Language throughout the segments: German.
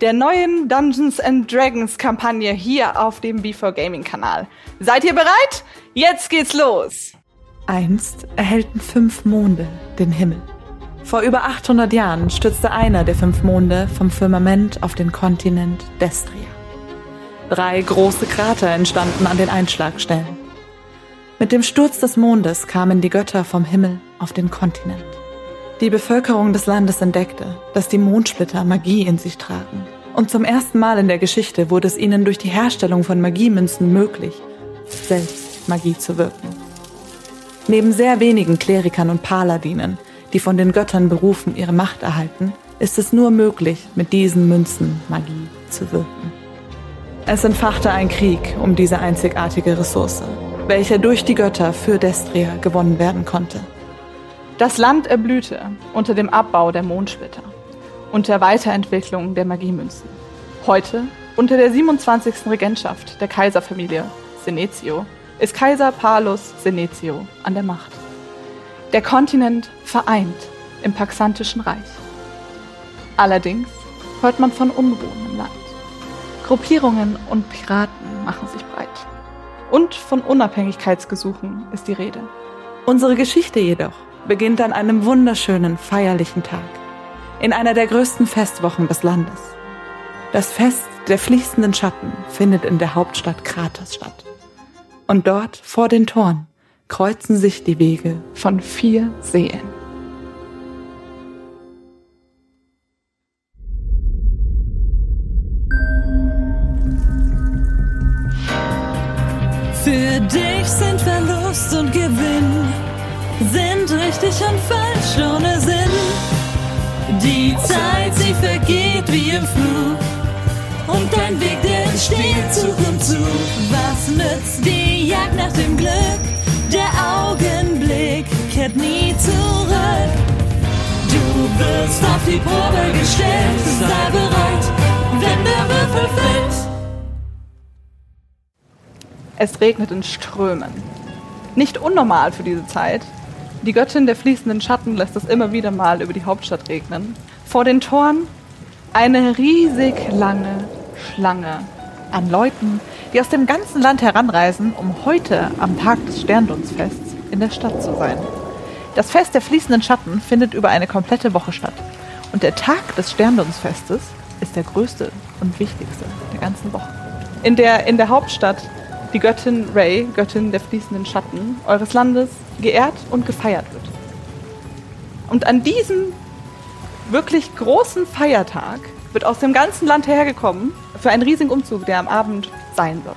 der neuen Dungeons and Dragons Kampagne hier auf dem B4 Gaming Kanal. Seid ihr bereit? Jetzt geht's los! Einst erhellten fünf Monde den Himmel. Vor über 800 Jahren stürzte einer der fünf Monde vom Firmament auf den Kontinent Destria. Drei große Krater entstanden an den Einschlagstellen. Mit dem Sturz des Mondes kamen die Götter vom Himmel auf den Kontinent. Die Bevölkerung des Landes entdeckte, dass die Mondsplitter Magie in sich tragen. Und zum ersten Mal in der Geschichte wurde es ihnen durch die Herstellung von Magiemünzen möglich, selbst Magie zu wirken. Neben sehr wenigen Klerikern und Paladinen, die von den Göttern berufen ihre Macht erhalten, ist es nur möglich, mit diesen Münzen Magie zu wirken. Es entfachte ein Krieg um diese einzigartige Ressource, welcher durch die Götter für Destria gewonnen werden konnte. Das Land erblühte unter dem Abbau der Mondsplitter und der Weiterentwicklung der Magiemünzen. Heute, unter der 27. Regentschaft der Kaiserfamilie Senetio, ist Kaiser Palus Senetio an der Macht. Der Kontinent vereint im Paxantischen Reich. Allerdings hört man von Unruhen im Land. Gruppierungen und Piraten machen sich breit. Und von Unabhängigkeitsgesuchen ist die Rede. Unsere Geschichte jedoch beginnt an einem wunderschönen, feierlichen Tag, in einer der größten Festwochen des Landes. Das Fest der fließenden Schatten findet in der Hauptstadt Kratos statt. Und dort, vor den Toren, kreuzen sich die Wege von vier Seen. Für dich sind Verlust und Gewinn sind richtig und falsch ohne Sinn. Die Zeit, sie vergeht wie im Flug. Und dein Weg, der entsteht Zug um Zug. Was nützt die Jagd nach dem Glück? Der Augenblick kehrt nie zurück. Du wirst auf die Probe gestellt. Sei bereit, wenn der Würfel fällt. Es regnet in Strömen. Nicht unnormal für diese Zeit, die Göttin der fließenden Schatten lässt es immer wieder mal über die Hauptstadt regnen. Vor den Toren eine riesig lange Schlange an Leuten, die aus dem ganzen Land heranreisen, um heute am Tag des Sterndunstfests in der Stadt zu sein. Das Fest der fließenden Schatten findet über eine komplette Woche statt. Und der Tag des Sterndunstfestes ist der größte und wichtigste der ganzen Woche. In der, in der Hauptstadt die Göttin Ray, Göttin der fließenden Schatten eures Landes, geehrt und gefeiert wird. Und an diesem wirklich großen Feiertag wird aus dem ganzen Land hergekommen für einen riesigen Umzug, der am Abend sein soll.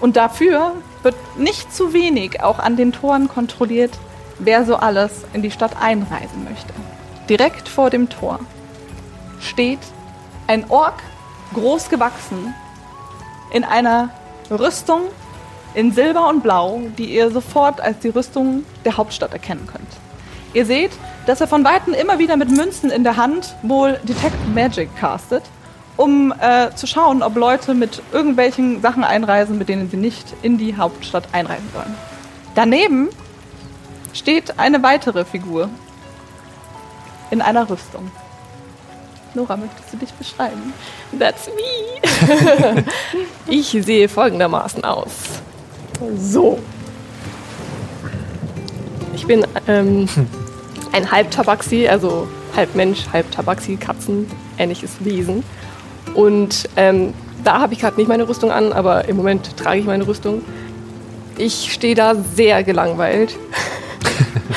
Und dafür wird nicht zu wenig auch an den Toren kontrolliert, wer so alles in die Stadt einreisen möchte. Direkt vor dem Tor steht ein Ork, groß gewachsen, in einer Rüstung in Silber und Blau, die ihr sofort als die Rüstung der Hauptstadt erkennen könnt. Ihr seht, dass er von Weitem immer wieder mit Münzen in der Hand wohl Detect Magic castet, um äh, zu schauen, ob Leute mit irgendwelchen Sachen einreisen, mit denen sie nicht in die Hauptstadt einreisen sollen. Daneben steht eine weitere Figur in einer Rüstung. Nora, möchtest du dich beschreiben? That's me. ich sehe folgendermaßen aus. So. Ich bin ähm, ein Halbtabaxi, also halb Mensch, halb Tabaxi, Katzen, ähnliches Wesen. Und ähm, da habe ich gerade nicht meine Rüstung an, aber im Moment trage ich meine Rüstung. Ich stehe da sehr gelangweilt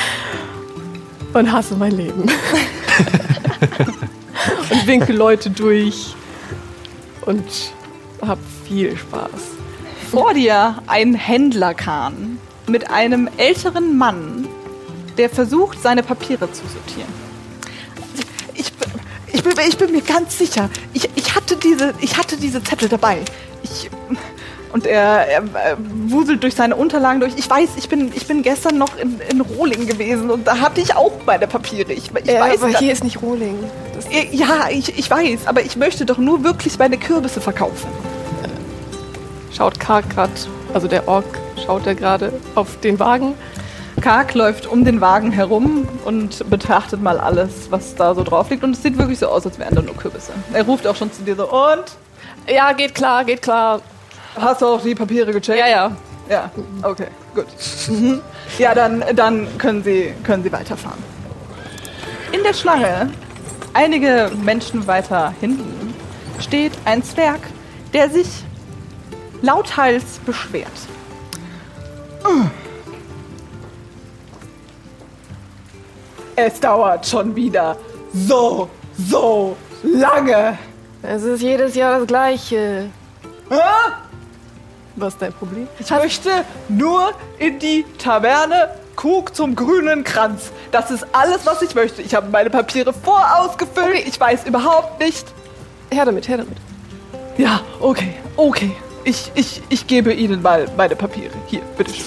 und hasse mein Leben. und winke Leute durch und habe viel Spaß. Vor dir ein Händlerkahn mit einem älteren Mann, der versucht, seine Papiere zu sortieren. Ich, ich bin, ich bin mir ganz sicher. Ich, ich, hatte diese, ich hatte diese Zettel dabei. Ich, und er, er, wuselt durch seine Unterlagen durch. Ich weiß, ich bin, ich bin gestern noch in, in Rohling gewesen und da hatte ich auch meine Papiere. Ich, ich Ja, weiß, aber da- hier ist nicht Rohling. Das ja, ich, ich weiß, aber ich möchte doch nur wirklich meine Kürbisse verkaufen. schaut Kark gerade, also der Ork schaut er gerade auf den Wagen. Kark läuft um den Wagen herum und betrachtet mal alles, was da so drauf liegt. Und es sieht wirklich so aus, als wären da nur Kürbisse. Er ruft auch schon zu dir so, und? Ja, geht klar, geht klar. Hast du auch die Papiere gecheckt? Ja, ja. Ja, okay, gut. Mhm. Ja, dann, dann können, Sie, können Sie weiterfahren. In der Schlange, einige Menschen weiter hinten, steht ein Zwerg, der sich lauthals beschwert. Es dauert schon wieder so, so lange. Es ist jedes Jahr das Gleiche. Hä? Was ist dein Problem? Ich möchte nur in die Taverne Krug zum grünen Kranz. Das ist alles, was ich möchte. Ich habe meine Papiere vorausgefüllt. Ich weiß überhaupt nicht. Her damit, her damit. Ja, okay, okay. Ich, ich, ich gebe Ihnen mal meine Papiere. Hier, bitteschön.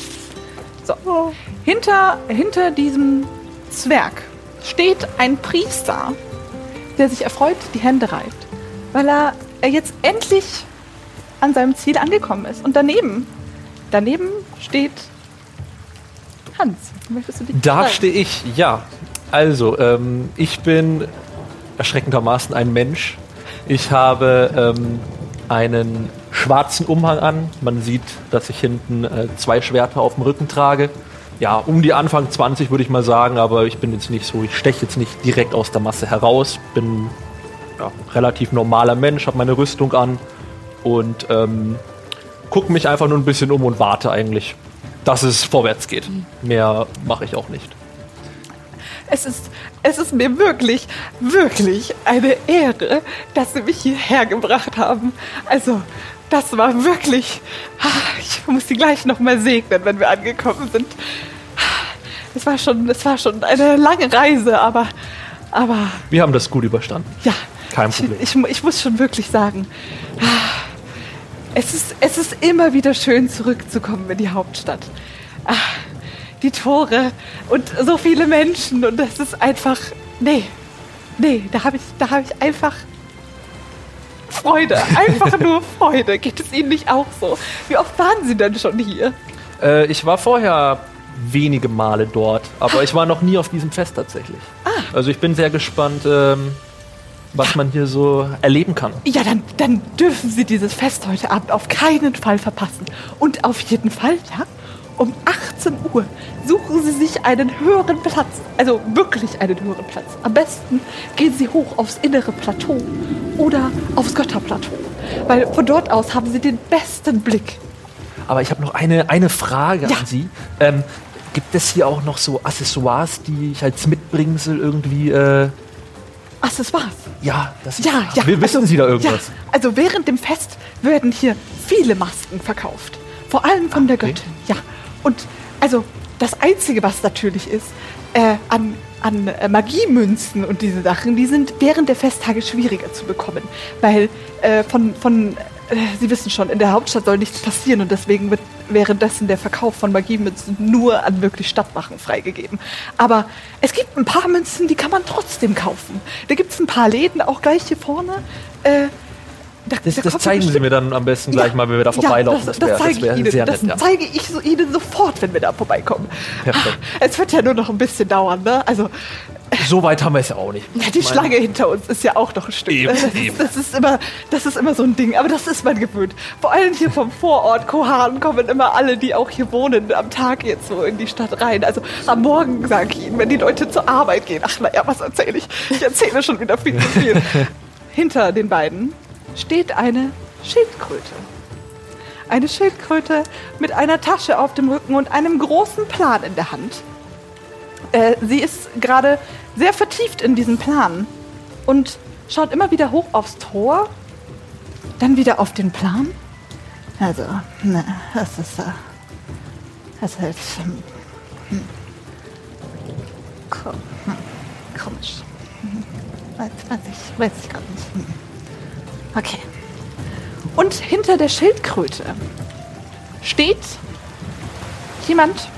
So. Hinter, hinter diesem Zwerg steht ein Priester, der sich erfreut die Hände reibt, weil er, er jetzt endlich an seinem Ziel angekommen ist. Und daneben, daneben steht Hans. Möchtest du dich Da stehe ich, ja. Also, ähm, ich bin erschreckendermaßen ein Mensch. Ich habe ähm, einen schwarzen Umhang an. Man sieht, dass ich hinten äh, zwei Schwerter auf dem Rücken trage. Ja, um die Anfang 20 würde ich mal sagen, aber ich bin jetzt nicht so, ich steche jetzt nicht direkt aus der Masse heraus. Bin ja, relativ normaler Mensch, habe meine Rüstung an und ähm, gucke mich einfach nur ein bisschen um und warte eigentlich, dass es vorwärts geht. Mehr mache ich auch nicht. Es ist, es ist mir wirklich, wirklich eine Ehre, dass Sie mich hierher gebracht haben. Also, das war wirklich. ah, Ich muss Sie gleich nochmal segnen, wenn wir angekommen sind. Es war schon, es war schon eine lange Reise, aber, aber Wir haben das gut überstanden. ja. Kein Problem. Ich, ich, ich muss schon wirklich sagen, ah, es ist, es ist immer wieder schön zurückzukommen in die Hauptstadt. Ah, die Tore und so viele Menschen und das ist einfach, nee, nee, da habe ich, da habe ich einfach Freude, einfach nur Freude. Geht es Ihnen nicht auch so? Wie oft waren Sie denn schon hier? Äh, ich war vorher wenige Male dort, aber ich war noch nie auf diesem Fest tatsächlich. Also ich bin sehr gespannt, ähm, was man hier so erleben kann. Ja, dann, dann dürfen Sie dieses Fest heute Abend auf keinen Fall verpassen. Und auf jeden Fall, ja, um 18 Uhr suchen Sie sich einen höheren Platz. Also wirklich einen höheren Platz. Am besten gehen Sie hoch aufs innere Plateau oder aufs Götterplateau. Weil von dort aus haben Sie den besten Blick. Aber ich habe noch eine, eine Frage Ja. an Sie. Ähm, gibt es hier auch noch so Accessoires, die ich als Mitbringsel irgendwie, äh, Accessoires. ja, das Ja, ja. Will- Wissen also, Sie da Ja, irgendwas? also während dem Fest werden hier viele Masken verkauft. Vor allem von der Okay. Göttin. Ja. Und also das Einzige, was natürlich ist, äh, an, an äh, Magiemünzen und diese Sachen, die sind während der Festtage schwieriger zu bekommen. Weil äh, von, von Sie wissen schon, in der Hauptstadt soll nichts passieren und deswegen wird währenddessen der Verkauf von Magiemünzen nur an wirklich Stadtwachen freigegeben. Aber es gibt ein paar Münzen, die kann man trotzdem kaufen. Da gibt es ein paar Läden, auch gleich hier vorne. Äh, da, Das, da das zeigen Sie mir dann am besten gleich Ja, mal, wenn wir da vorbeilaufen. Ja, das, wär- das zeige wär ich Ihnen. sehr das nett. Ja. zeige ich so Ihnen sofort, wenn wir da vorbeikommen. Perfekt. Es wird ja nur noch ein bisschen dauern, ne? Also So weit haben wir es ja auch nicht. ja, die Schlange hinter uns ist ja auch noch ein Stück. Eben, das, eben. Ist, das, ist immer, das ist immer so ein Ding, aber das ist man gewöhnt. Vor allem hier vom Vorort Kohan kommen immer alle, die auch hier wohnen, am Tag jetzt so in die Stadt rein. Also am Morgen, sage ich Ihnen, wenn die Leute zur Arbeit gehen. Ach naja, was erzähle ich? Ich erzähle schon wieder viel zu viel. Hinter den beiden steht eine Schildkröte. Eine Schildkröte mit einer Tasche auf dem Rücken und einem großen Plan in der Hand. Äh, sie ist gerade sehr vertieft in diesen Plan und schaut immer wieder hoch aufs Tor, dann wieder auf den Plan. Also, ne, das ist, das ist halt hm, hm, ko- hm, komisch. Hm. weiß, weiß ich, weiß ich gerade nicht. Hm. Okay. Und hinter der Schildkröte steht jemand.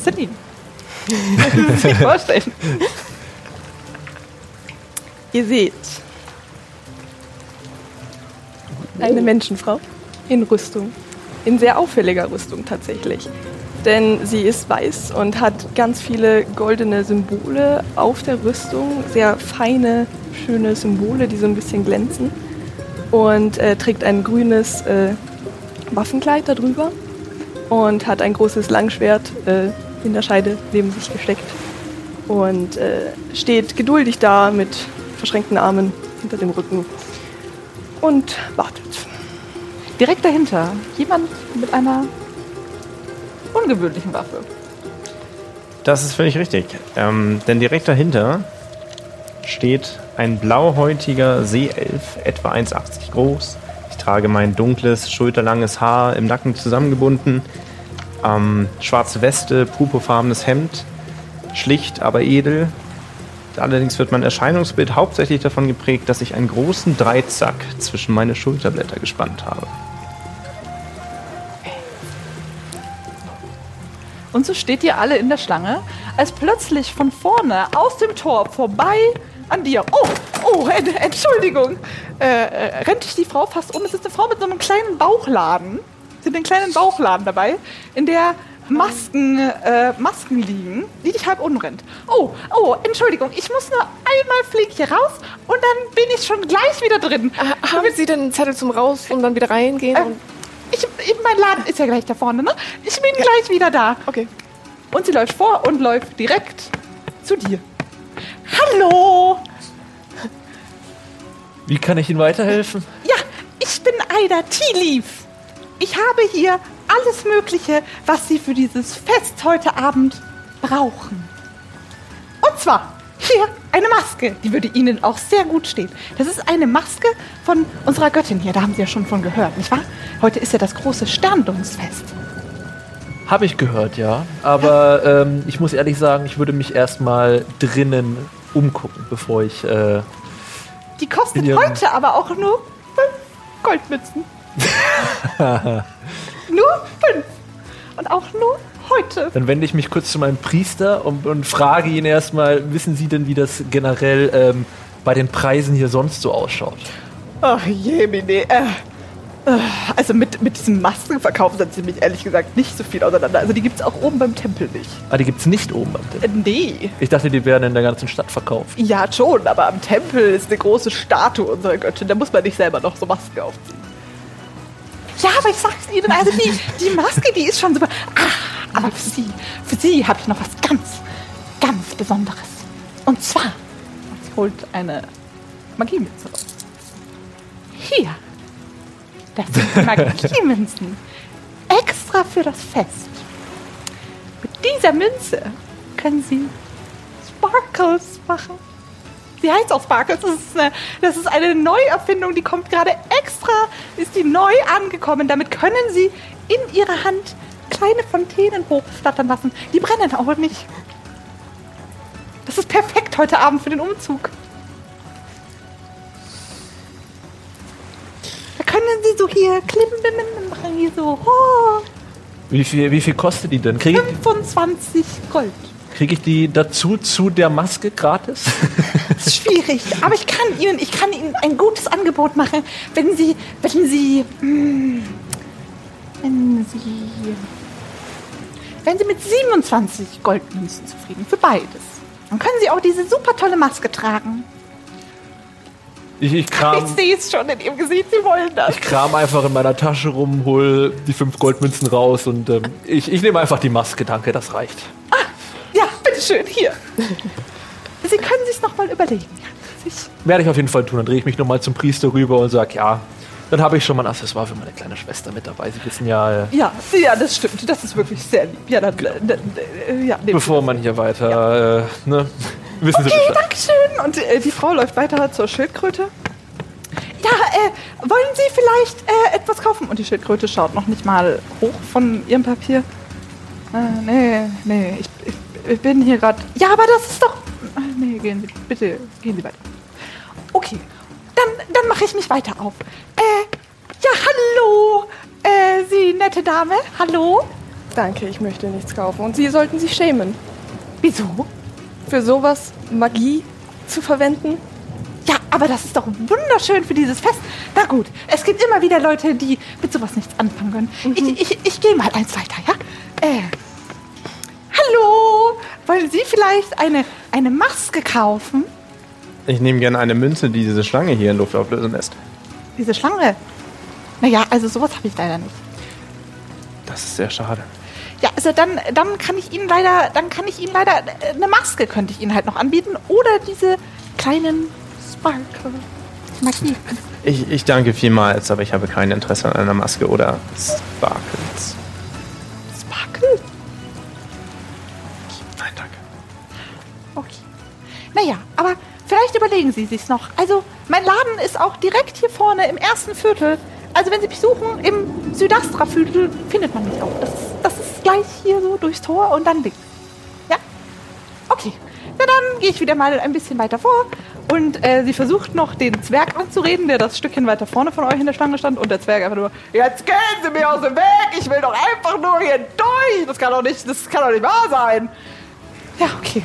Celine. Sie sich vorstellen? Ihr seht eine Menschenfrau in Rüstung. In sehr auffälliger Rüstung tatsächlich. Denn sie ist weiß und hat ganz viele goldene Symbole auf der Rüstung. Sehr feine, schöne Symbole, die so ein bisschen glänzen. Und äh, trägt ein grünes äh, Waffenkleid darüber. Und hat ein großes Langschwert äh, in der Scheide neben sich gesteckt. Und äh, steht geduldig da mit verschränkten Armen hinter dem Rücken und wartet. Direkt dahinter jemand mit einer ungewöhnlichen Waffe. Das ist völlig richtig. Ähm, denn direkt dahinter steht ein blauhäutiger Seeelf, etwa 1,80 groß. Ich trage mein dunkles, schulterlanges Haar im Nacken zusammengebunden. Ähm, schwarze Weste, purpurfarbenes Hemd. Schlicht, aber edel. Allerdings wird mein Erscheinungsbild hauptsächlich davon geprägt, dass ich einen großen Dreizack zwischen meine Schulterblätter gespannt habe. Und so steht ihr alle in der Schlange, als plötzlich von vorne aus dem Tor vorbei an dir. Oh, oh, Ent Entschuldigung. Äh, äh, rennt dich die Frau fast um. Es ist eine Frau mit so einem kleinen Bauchladen. Sie hat einen kleinen Bauchladen dabei, in der Masken, äh, Masken liegen, die dich halb umrennt. Oh, oh, Entschuldigung, ich muss nur einmal flieg hier raus und dann bin ich schon gleich wieder drin. Äh, haben Sie denn einen Zettel zum Raus und dann wieder reingehen? Ähm, ich, ich- mein Laden ist ja gleich da vorne, ne? Ich bin gleich wieder da. okay. Und sie läuft vor und läuft direkt zu dir. Hallo! Wie kann ich Ihnen weiterhelfen? Ja, ich bin Aida Tielief. Ich habe hier alles Mögliche, was Sie für dieses Fest heute Abend brauchen. Und zwar hier eine Maske, die würde Ihnen auch sehr gut stehen. Das ist eine Maske von unserer Göttin hier, da haben Sie ja schon von gehört, nicht wahr? Heute ist ja das große Sterndungsfest. Habe ich gehört, ja. Aber ähm, ich muss ehrlich sagen, ich würde mich erstmal drinnen umgucken, bevor ich. Äh, Die kostet heute aber auch nur fünf Goldmützen. nur fünf. Und auch nur heute. dann wende ich mich kurz zu meinem Priester und, und frage ihn erstmal: Wissen Sie denn, wie das generell ähm, bei den Preisen hier sonst so ausschaut? Ach Jemine, äh, äh, also mit, mit diesem Maskenverkauf sind sie mich ehrlich gesagt nicht so viel auseinander. Also die gibt es auch oben beim Tempel nicht. Ah, die gibt es nicht oben am Tempel. Äh, nee. Ich dachte, die werden in der ganzen Stadt verkauft. Ja, schon, aber am Tempel ist eine große Statue unserer Göttin. Da muss man nicht selber noch so Maske aufziehen. Ja, aber ich sag's Ihnen, also die, die Maske, die ist schon super. Ah, aber für Sie, für Sie habe ich noch was ganz, ganz Besonderes. Und zwar, sie holt eine Magiemünze raus. Hier, das sind Magiemünzen. Extra für das Fest. Mit dieser Münze können Sie Sparkles machen. Sie heißt auch Sparkles. Das ist, eine, das ist eine Neuerfindung, die kommt gerade extra, ist die neu angekommen. Damit können Sie in Ihrer Hand kleine Fontänen hochflattern lassen. Die brennen auch nicht. Das ist perfekt heute Abend für den Umzug. Da können Sie so hier klimbimmen und machen hier so oh, Wie viel, wie viel kostet die denn? Kriege 25 Gold. Krieg ich die dazu zu der Maske gratis? Das ist schwierig, aber ich kann Ihnen, ich kann Ihnen ein gutes Angebot machen, wenn Sie, wenn Sie, hm, wenn Sie, wenn Sie mit 27 Goldmünzen zufrieden, für beides. Dann können Sie auch diese super tolle Maske tragen. Ich, ich, Ich kram, sehe es schon in Ihrem Gesicht, Sie wollen das. ich kram einfach in meiner Tasche rum, hol die fünf Goldmünzen raus und ähm, ich, ich nehme einfach die Maske, danke, das reicht. Ja, bitteschön, hier. Sie können sich noch mal überlegen. Ja, Werde ich auf jeden Fall tun. Dann drehe ich mich nochmal zum Priester rüber und sage, ja, dann habe ich schon mal ein Accessoire für meine kleine Schwester mit dabei. Sie wissen ja, äh, Ja, ja, das stimmt. Das ist wirklich sehr lieb. Ja, dann, äh, äh, ja, Sie bevor man hier weiter, äh, ne, wissen Sie Okay, Bescheid. Dankeschön. Und äh, die Frau läuft weiter zur Schildkröte. Ja, äh, wollen Sie vielleicht etwas kaufen? Und die Schildkröte schaut noch nicht mal hoch von ihrem Papier. Äh, nee, nee, ich, ich, ich bin hier gerade. Ja, aber das ist doch. Nee, gehen Sie, bitte, gehen Sie weiter. Okay, dann, dann mache ich mich weiter auf. Äh, ja, hallo, äh, Sie nette Dame, hallo? Danke, ich möchte nichts kaufen. Und Sie sollten sich schämen, Wieso? für sowas Magie zu verwenden. Ja, aber das ist doch wunderschön für dieses Fest. Na gut, es gibt immer wieder Leute, die mit sowas nichts anfangen können. Ich, ich, ich gehe mal eins weiter, ja? Äh, hallo, wollen Sie vielleicht eine, eine Maske kaufen? Ich nehme gerne eine Münze, die diese Schlange hier in Luft auflösen lässt. Diese Schlange? Naja, also sowas habe ich leider nicht. Das ist sehr schade. Ja, also dann, dann kann ich Ihnen leider, dann kann ich Ihnen leider äh, eine Maske könnte ich Ihnen halt noch anbieten oder diese kleinen Sparkle. Magie. Ich, ich danke vielmals, aber ich habe kein Interesse an einer Maske oder Sparkles. Naja, aber vielleicht überlegen Sie sich's noch. Also, mein Laden ist auch direkt hier vorne im ersten Viertel. Also, wenn Sie mich suchen, im Südastra-Viertel findet man mich auch. Das ist, das ist gleich hier so durchs Tor und dann links. Ja? Okay. Na dann gehe ich wieder mal ein bisschen weiter vor. Und äh, sie versucht noch den Zwerg anzureden, der das Stückchen weiter vorne von euch in der Schlange stand. Und der Zwerg einfach nur, jetzt gehen Sie mir aus dem Weg, ich will doch einfach nur hier durch. Das kann doch nicht, das kann doch nicht wahr sein. Ja, okay.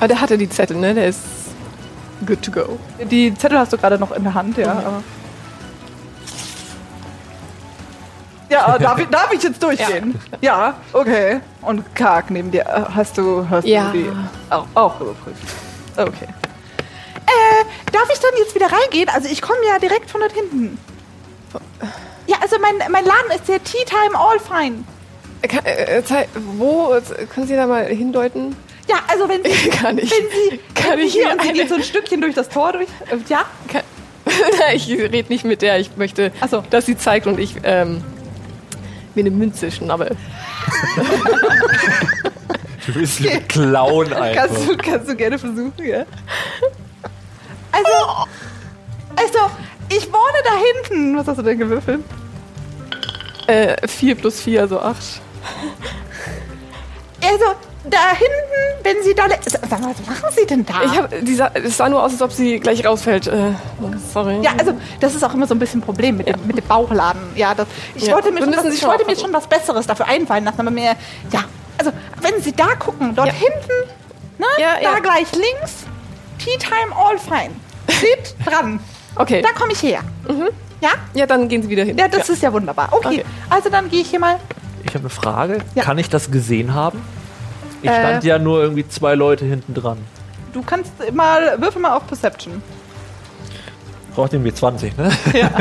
Aber der hatte die Zettel, ne? Der ist good to go. Die Zettel hast du gerade noch in der Hand, ja. aber- Ja, aber darf, ich, darf ich jetzt durchgehen? Ja. okay. Und Karg neben dir. äh, Hast du, hast Ja. du die auch, auch überprüft? Okay. Äh, darf ich dann jetzt wieder reingehen? Also ich komme ja direkt von dort hinten. Ja, also mein, mein Laden ist der Tea Time All Fine. Äh, kann- äh, äh, wo? Können Sie da mal hindeuten? Ja, also wenn Sie, Kann ich- wenn Sie, kann wenn Sie ich hier und Sie geht so ein Stückchen durch das Tor durch. Äh, ja, Kann- ich rede nicht mit der. Ich möchte, so. dass sie zeigt und ich ähm, mir eine Münze schnappe. Du bist ein Clown einfach. Kannst du, kannst du gerne versuchen, ja? Also, also, ich wohne da hinten. Was hast du denn gewürfelt? Äh, 4 plus 4, also 8. Also, da hinten, wenn Sie da... Sag mal, was machen Sie denn da? Ich hab, die sah, es sah nur aus, als ob sie gleich rausfällt. Äh, sorry. ja, also, das ist auch immer so ein bisschen ein Problem mit, dem, mit dem Bauchladen. Ja, das, ich Ja, wollte, mir schon, was, ich wollte mir schon was Besseres dafür einfallen lassen, aber mir... Ja, also, wenn Sie da gucken, dort Ja. hinten, ne, Ja, da ja. gleich links, Tea Time All Fine. Steht dran. Okay. Da komme ich her. Ja? Ja, dann gehen sie wieder hin. Ja, das ist ja wunderbar. Okay, Okay. also dann gehe ich hier mal. Ich habe eine Frage. Ja. Kann ich das gesehen haben? Ich Äh. stand ja nur irgendwie zwei Leute hinten dran. Du kannst mal, würfel mal auf Perception. Braucht irgendwie 20, ne? Ja.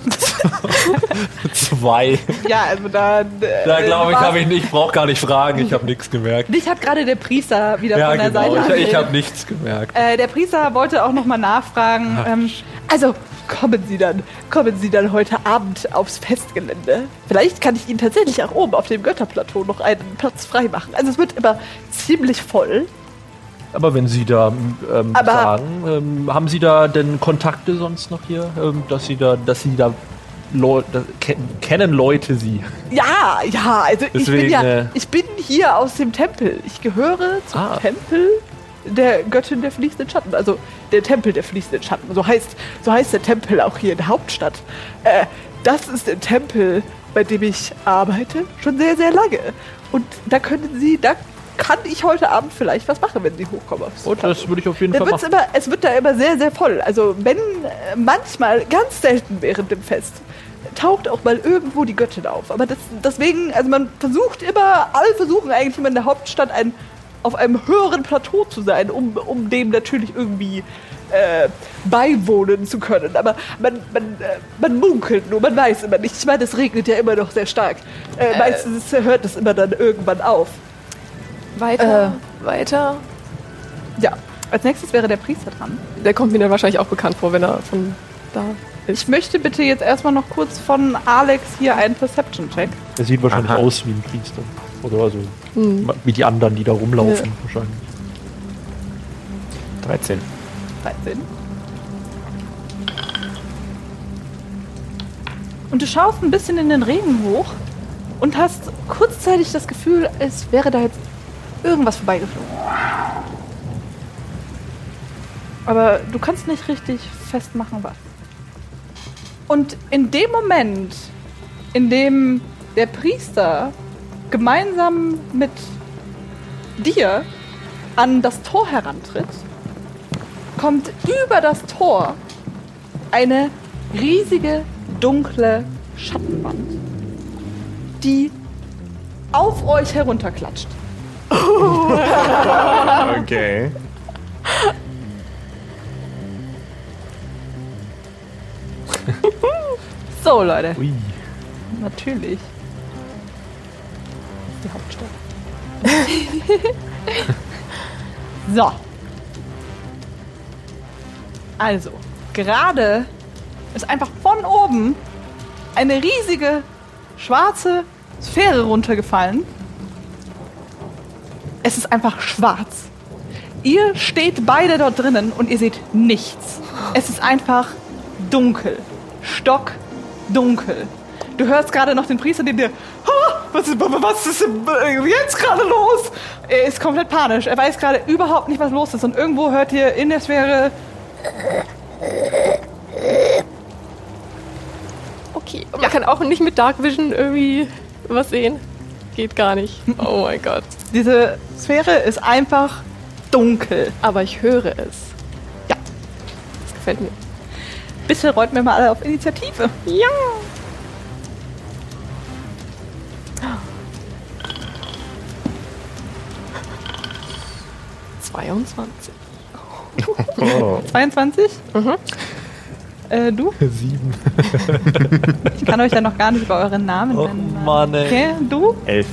Zwei. Ja, also da. Da glaube ich, habe ich nicht, ich brauche gar nicht fragen, ich habe nichts gemerkt. Dich hat gerade der Priester wieder Ja, von der genau, Seite ich, ich habe nichts gemerkt. äh, Der Priester wollte auch nochmal nachfragen. Ähm, also, kommen Sie dann, kommen Sie dann heute Abend aufs Festgelände? Vielleicht kann ich Ihnen tatsächlich auch oben auf dem Götterplateau noch einen Platz freimachen. Also, es wird immer ziemlich voll. Aber wenn Sie da ähm, Aber- sagen, ähm, haben Sie da denn Kontakte sonst noch hier, ähm, dass Sie da, dass Sie da Leu ken kennen Leute Sie? Ja, ja, also ich bin Deswegen, ja, äh, ich bin hier aus dem Tempel. Ich gehöre zum Ah. Tempel der Göttin der fließenden Schatten, also der Tempel der fließenden Schatten. So heißt, so heißt der Tempel auch hier in der Hauptstadt. Äh, das ist der Tempel, bei dem ich arbeite, schon sehr, sehr lange. Und da können Sie, da kann ich heute Abend vielleicht was machen, wenn Sie hochkommen. Und das würde ich auf jeden da Fall machen. immer, es wird da immer sehr, sehr voll. Also wenn äh, manchmal, ganz selten während dem Fest, taucht auch mal irgendwo die Göttin auf. Aber das, deswegen, also man versucht immer, alle versuchen eigentlich immer in der Hauptstadt ein, auf einem höheren Plateau zu sein, um, um dem natürlich irgendwie äh, beiwohnen zu können. Aber man, man, äh, man munkelt nur, man weiß immer nicht. Ich meine, es regnet ja immer noch sehr stark. Äh, meistens hört es immer dann irgendwann auf. Weiter, weiter. Ja, als nächstes wäre der Priester dran. Der kommt mir dann wahrscheinlich auch bekannt vor, wenn er von da ist. Ich möchte bitte jetzt erstmal noch kurz von Alex hier einen Perception-Check. Er sieht wahrscheinlich Aha. aus wie ein Priester. Oder also Hm. wie die anderen, die da rumlaufen, wahrscheinlich. 13. 13. Und du schaust ein bisschen in den Regen hoch und hast kurzzeitig das Gefühl, es wäre da jetzt irgendwas vorbeigeflogen. Aber du kannst nicht richtig festmachen, was. Und in dem Moment, in dem der Priester gemeinsam mit dir an das Tor herantritt, kommt über das Tor eine riesige, dunkle Schattenwand, die auf euch herunterklatscht. Okay. So, Leute. Ui. Natürlich. so. Also, gerade ist einfach von oben eine riesige schwarze Sphäre runtergefallen. Es ist einfach schwarz. Ihr steht beide dort drinnen und ihr seht nichts. Es ist einfach dunkel. Stockdunkel. Du hörst gerade noch den Priester, den dir. "Ah, Was ist, was ist jetzt gerade los? Er ist komplett panisch. Er weiß gerade überhaupt nicht, was los ist. Und irgendwo hört ihr in der Sphäre. Okay. Man kann auch nicht mit Dark Vision irgendwie was sehen. Geht gar nicht. Oh mein Gott. Diese Sphäre ist einfach dunkel. Aber ich höre es. Ja. Das gefällt mir. Bitte rollt mir mal alle auf Initiative. Ja. Zweiundzwanzig. Oh. 22? Mhm. Äh, du? Sieben. Ich kann euch ja noch gar nicht über euren Namen Oh nennen. Mann, ey. Okay, du? Elf.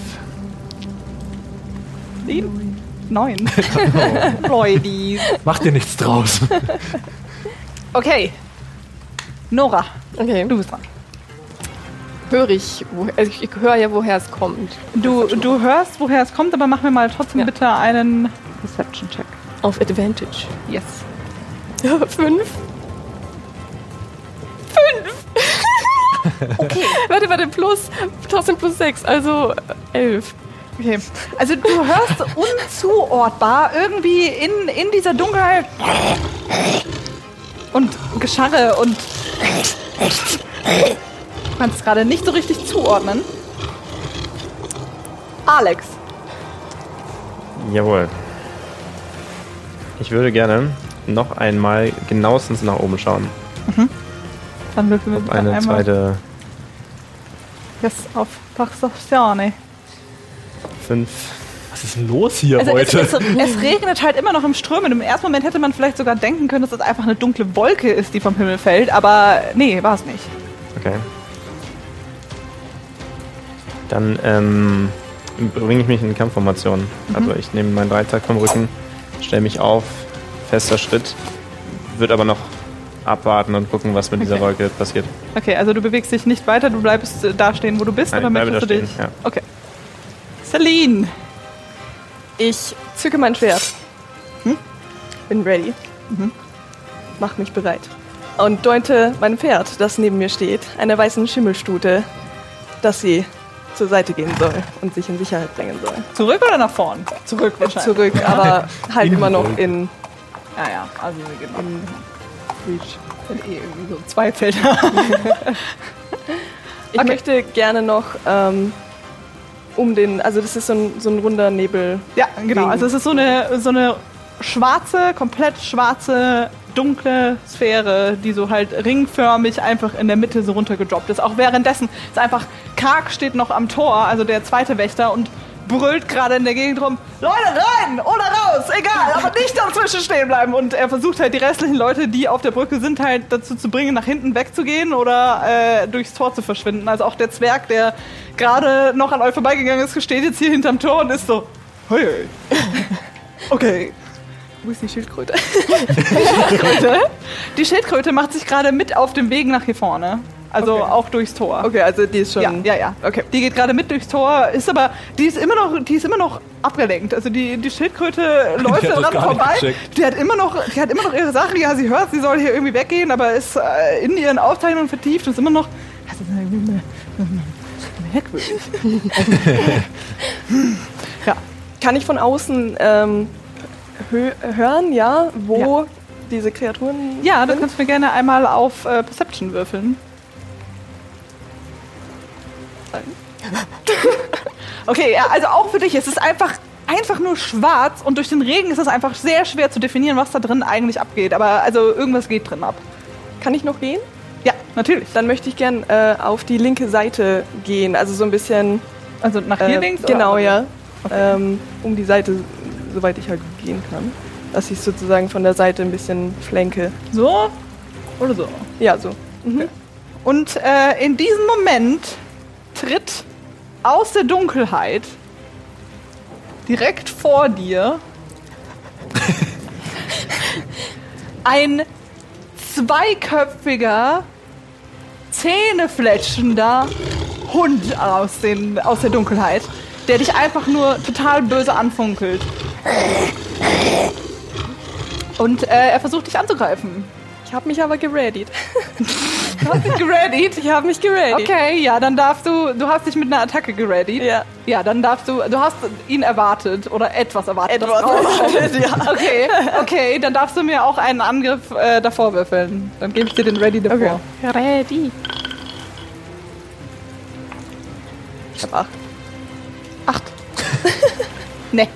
Sieben? Neun. Leute. Mach dir nichts draus. Okay. Nora, Okay. du bist dran. höre ich, also ich höre ja, woher es kommt. Du, du hörst, woher es kommt, aber mach mir mal trotzdem Ja. bitte einen Perception-Check. Auf Advantage. Yes. Fünf. Okay. Warte, warte, plus, trotzdem plus sechs, also äh, elf. okay. Also du hörst unzuortbar irgendwie in, in dieser Dunkelheit und Gescharre und du kannst es gerade nicht so richtig zuordnen. Alex. Jawohl. Ich würde gerne noch einmal genauestens nach oben schauen. Dann würfeln wir Ob bitte eine einmal zweite yes, auf Perception. fünf. Was ist denn los hier Also es, heute? es, es regnet halt immer noch im Strömen. Im ersten Moment hätte man vielleicht sogar denken können, dass es einfach eine dunkle Wolke ist, die vom Himmel fällt. Aber nee, war es nicht. Okay. Dann ähm, bringe ich mich in Kampfformation. Also ich nehme meinen Dreizack vom Rücken, stelle mich auf, fester Schritt, wird aber noch abwarten und gucken, was mit dieser Okay. Wolke passiert. Okay, also du bewegst dich nicht weiter, du bleibst äh, da stehen, wo du bist, Nein, oder möchtest du dich? stehen, ja. Okay. Celine. Ich zücke mein Schwert. Hm? Bin ready. Mhm. Mach mich bereit. Und deute mein Pferd, das neben mir steht, einer weißen Schimmelstute, dass sie zur Seite gehen soll und sich in Sicherheit bringen soll. Zurück oder nach vorn? Zurück wahrscheinlich. Zurück, aber halt In immer noch in, Ja, ja, also genau. in Reach. Sind eh irgendwie so zwei Felder. Ich Okay. möchte gerne noch ähm, um den, also das ist so ein, so ein runder Nebel. ja, genau. Also es ist so eine, so eine schwarze, komplett schwarze, dunkle Sphäre, die so halt ringförmig einfach in der Mitte so runtergedroppt ist. Auch währenddessen ist einfach Kark steht noch am Tor, also der zweite Wächter und brüllt gerade in der Gegend rum, Leute rein oder raus, egal, aber nicht dazwischen stehen bleiben. Und er versucht halt die restlichen Leute, die auf der Brücke sind, halt dazu zu bringen, nach hinten wegzugehen oder äh, durchs Tor zu verschwinden. Also auch der Zwerg, der gerade noch an euch vorbeigegangen ist, steht jetzt hier hinterm Tor und ist so, hoi. okay. Wo ist die Schildkröte? Schildkröte. Die Schildkröte macht sich gerade mit auf dem Weg nach hier vorne. Also Okay. auch durchs Tor. Okay, also die ist schon. Ja, ja, ja. Okay. Die geht gerade mit durchs Tor, ist aber, die ist immer noch, die ist immer noch abgelenkt. Also die, die Schildkröte läuft das daran vorbei. Die hat immer noch, die hat immer noch ihre Sachen. Ja, sie hört, sie soll hier irgendwie weggehen, aber ist äh, in ihren Aufzeichnungen vertieft und ist immer noch. Das ist irgendwie merkwürdig. ja. Kann ich von außen ähm, hören, ja, wo diese Kreaturen Ja, du sind? kannst mir gerne einmal auf äh, Perception würfeln. Okay, ja, also auch für dich, es ist einfach, einfach nur schwarz und durch den Regen ist es einfach sehr schwer zu definieren, was da drin eigentlich abgeht. Aber also irgendwas geht drin ab. Kann ich noch gehen? Ja, natürlich. Dann möchte ich gern äh, auf die linke Seite gehen, also so ein bisschen. Also nach hier äh, links? oder? Genau, ja. Ähm, um die Seite, soweit ich halt gehen kann. Dass ich sozusagen von der Seite ein bisschen flenke. So oder so. Ja, so. Mhm. Und äh, in diesem Moment tritt aus der Dunkelheit direkt vor dir ein zweiköpfiger, zähnefletschender Hund aus, den, aus der Dunkelheit, der dich einfach nur total böse anfunkelt. Und äh, er versucht dich anzugreifen. Ich habe mich aber gereadied. Du hast dich gereadied. Ich habe mich gereadied. Okay, ja, dann darfst du, du hast dich mit einer Attacke gereadied. Ja. Ja, dann darfst du, du hast ihn erwartet oder etwas erwartet. Etwas erwartet, ja. Okay, okay, dann darfst du mir auch einen Angriff äh, davor würfeln. Dann gebe ich dir den Ready davor. Ready. Ich habe acht. Acht. nee.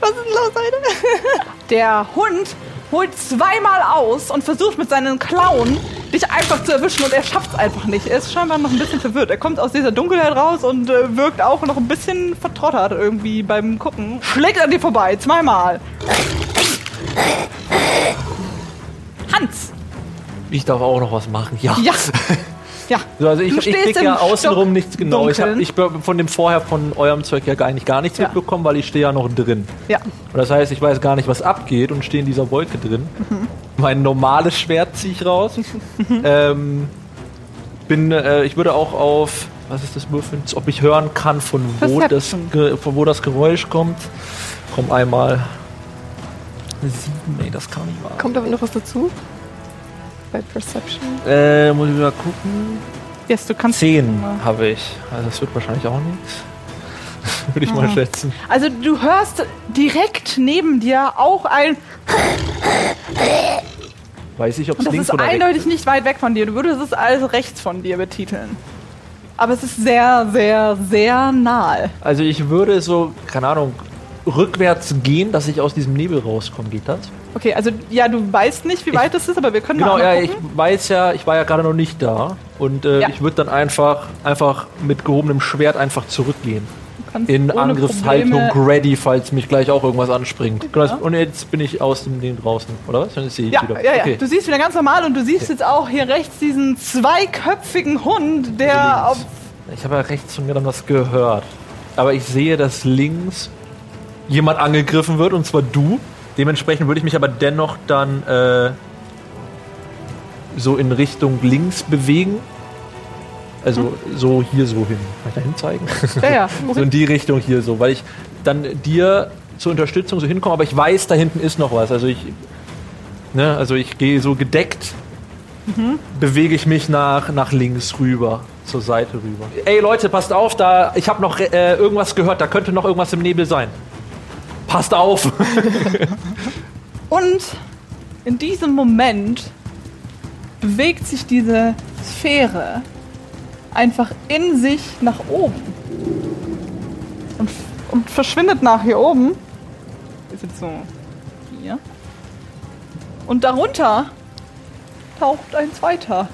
Was ist denn los, Alter? Der Hund holt zweimal aus und versucht mit seinen Klauen dich einfach zu erwischen und er schafft es einfach nicht. Er ist scheinbar noch ein bisschen verwirrt. Er kommt aus dieser Dunkelheit raus und äh, wirkt auch noch ein bisschen vertrottert irgendwie beim Gucken. Schlägt an dir vorbei, zweimal. Hans! Ich darf auch noch was machen. Ja. Ja! Ja. So, also ich, ich krieg ja außenrum nichts genau. Ich habe ich, von dem vorher von eurem Zeug ja gar nicht, gar nichts Ja. mitbekommen, weil ich stehe ja noch drin. Ja. Und das heißt, ich weiß gar nicht, was abgeht und stehe in dieser Wolke drin. Mhm. Mein normales Schwert ziehe ich raus. ähm, bin, äh, ich würde auch auf, was ist das Würfeln? Ob ich hören kann, von wo, das, von wo das Geräusch kommt. Komm einmal. Sieben, nee, das kann nicht wahr. Kommt da noch was dazu? Bei Perception. Äh, muss ich wieder gucken. Yes, du kannst. Zehn habe ich. Also das wird wahrscheinlich auch nichts. Würde ich mal Ah. schätzen. Also du hörst direkt neben dir auch ein. Weiß ich, ob es das links ist oder eindeutig nicht weit weg von dir. Du würdest es als rechts von dir betiteln. Aber es ist sehr, sehr, sehr nahe. Also ich würde so, keine Ahnung, rückwärts gehen, dass ich aus diesem Nebel rauskomme. Geht das? Okay, also ja, du weißt nicht, wie weit es ist, aber wir können Genau, mal ja, ich weiß ja, ich war ja gerade noch nicht da. Und äh, Ja. ich würde dann einfach, einfach mit gehobenem Schwert einfach zurückgehen. Du kannst In Angriffshaltung Probleme- ready, falls mich gleich auch irgendwas anspringt. Genau, das- Und jetzt bin ich aus dem Ding draußen, oder was? Dann sehe ich Ja, wieder. ja, ja. Okay. Du siehst wieder ganz normal und du siehst jetzt auch hier rechts diesen zweiköpfigen Hund, der auf. Ich habe ja rechts von mir dann was gehört. Aber ich sehe, dass links jemand angegriffen wird, und zwar du. Dementsprechend würde ich mich aber dennoch dann äh, so in Richtung links bewegen. Also so hier so hin. Kann ich da hin zeigen? Ja, ja. so in die Richtung hier so, weil ich dann dir zur Unterstützung so hinkomme, aber ich weiß, da hinten ist noch was. Also ich, ne, also ich gehe so gedeckt, bewege ich mich nach, nach links rüber, zur Seite rüber. Ey Leute, passt auf, da ich habe noch äh, irgendwas gehört, da könnte noch irgendwas im Nebel sein. Passt auf! Und in diesem Moment bewegt sich diese Sphäre einfach in sich nach oben. Und, und verschwindet nach hier oben. Ist jetzt so hier. Und darunter taucht ein zweiter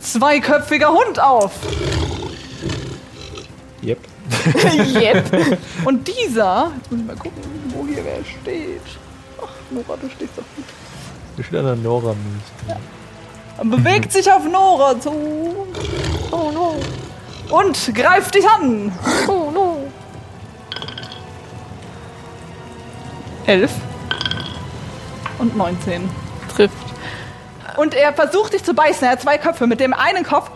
zweiköpfiger Hund auf. yep. yep. Und dieser, jetzt muss ich mal gucken, wo hier wer steht. Ach, Nora, du stehst doch gut. Wir stehen an der Nora Münze. Und bewegt sich auf Nora zu. Oh no. Und greift dich an. Oh no. Elf. Und 19. Trifft. Und er versucht dich zu beißen. Er hat zwei Köpfe. Mit dem einen Kopf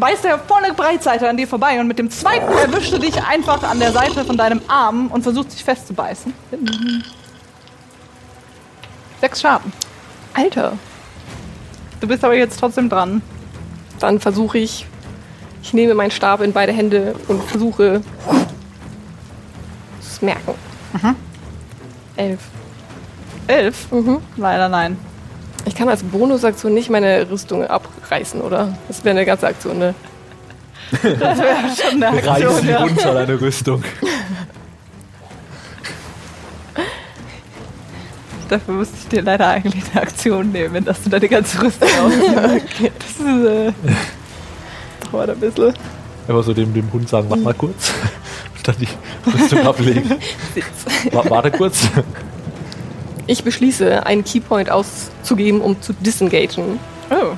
beißt er volle Breitseite an dir vorbei. Und mit dem zweiten erwischt er dich einfach an der Seite von deinem Arm und versucht sich festzubeißen. Sechs Schaden. Alter. Du bist aber jetzt trotzdem dran. Dann versuche ich, ich nehme meinen Stab in beide Hände und versuche es merken. Elf. Elf? Mhm. Leider nein. Ich kann als Bonusaktion nicht meine Rüstung abreißen, oder? Das wäre eine ganze Aktion, ne? Das wäre schon eine Reiß Aktion, sie ja. runter, deine Rüstung. Dafür müsste ich dir leider eigentlich eine Aktion nehmen, dass du deine ganze Rüstung ausziehst. Das ist, äh, dauert ein bisschen. Einfach so dem, dem Hund sagen, mach mal kurz. Und dann die Rüstung ablegen. Wa- Warte kurz. Ich beschließe, einen Keypoint auszugeben, um zu disengagen. Oh.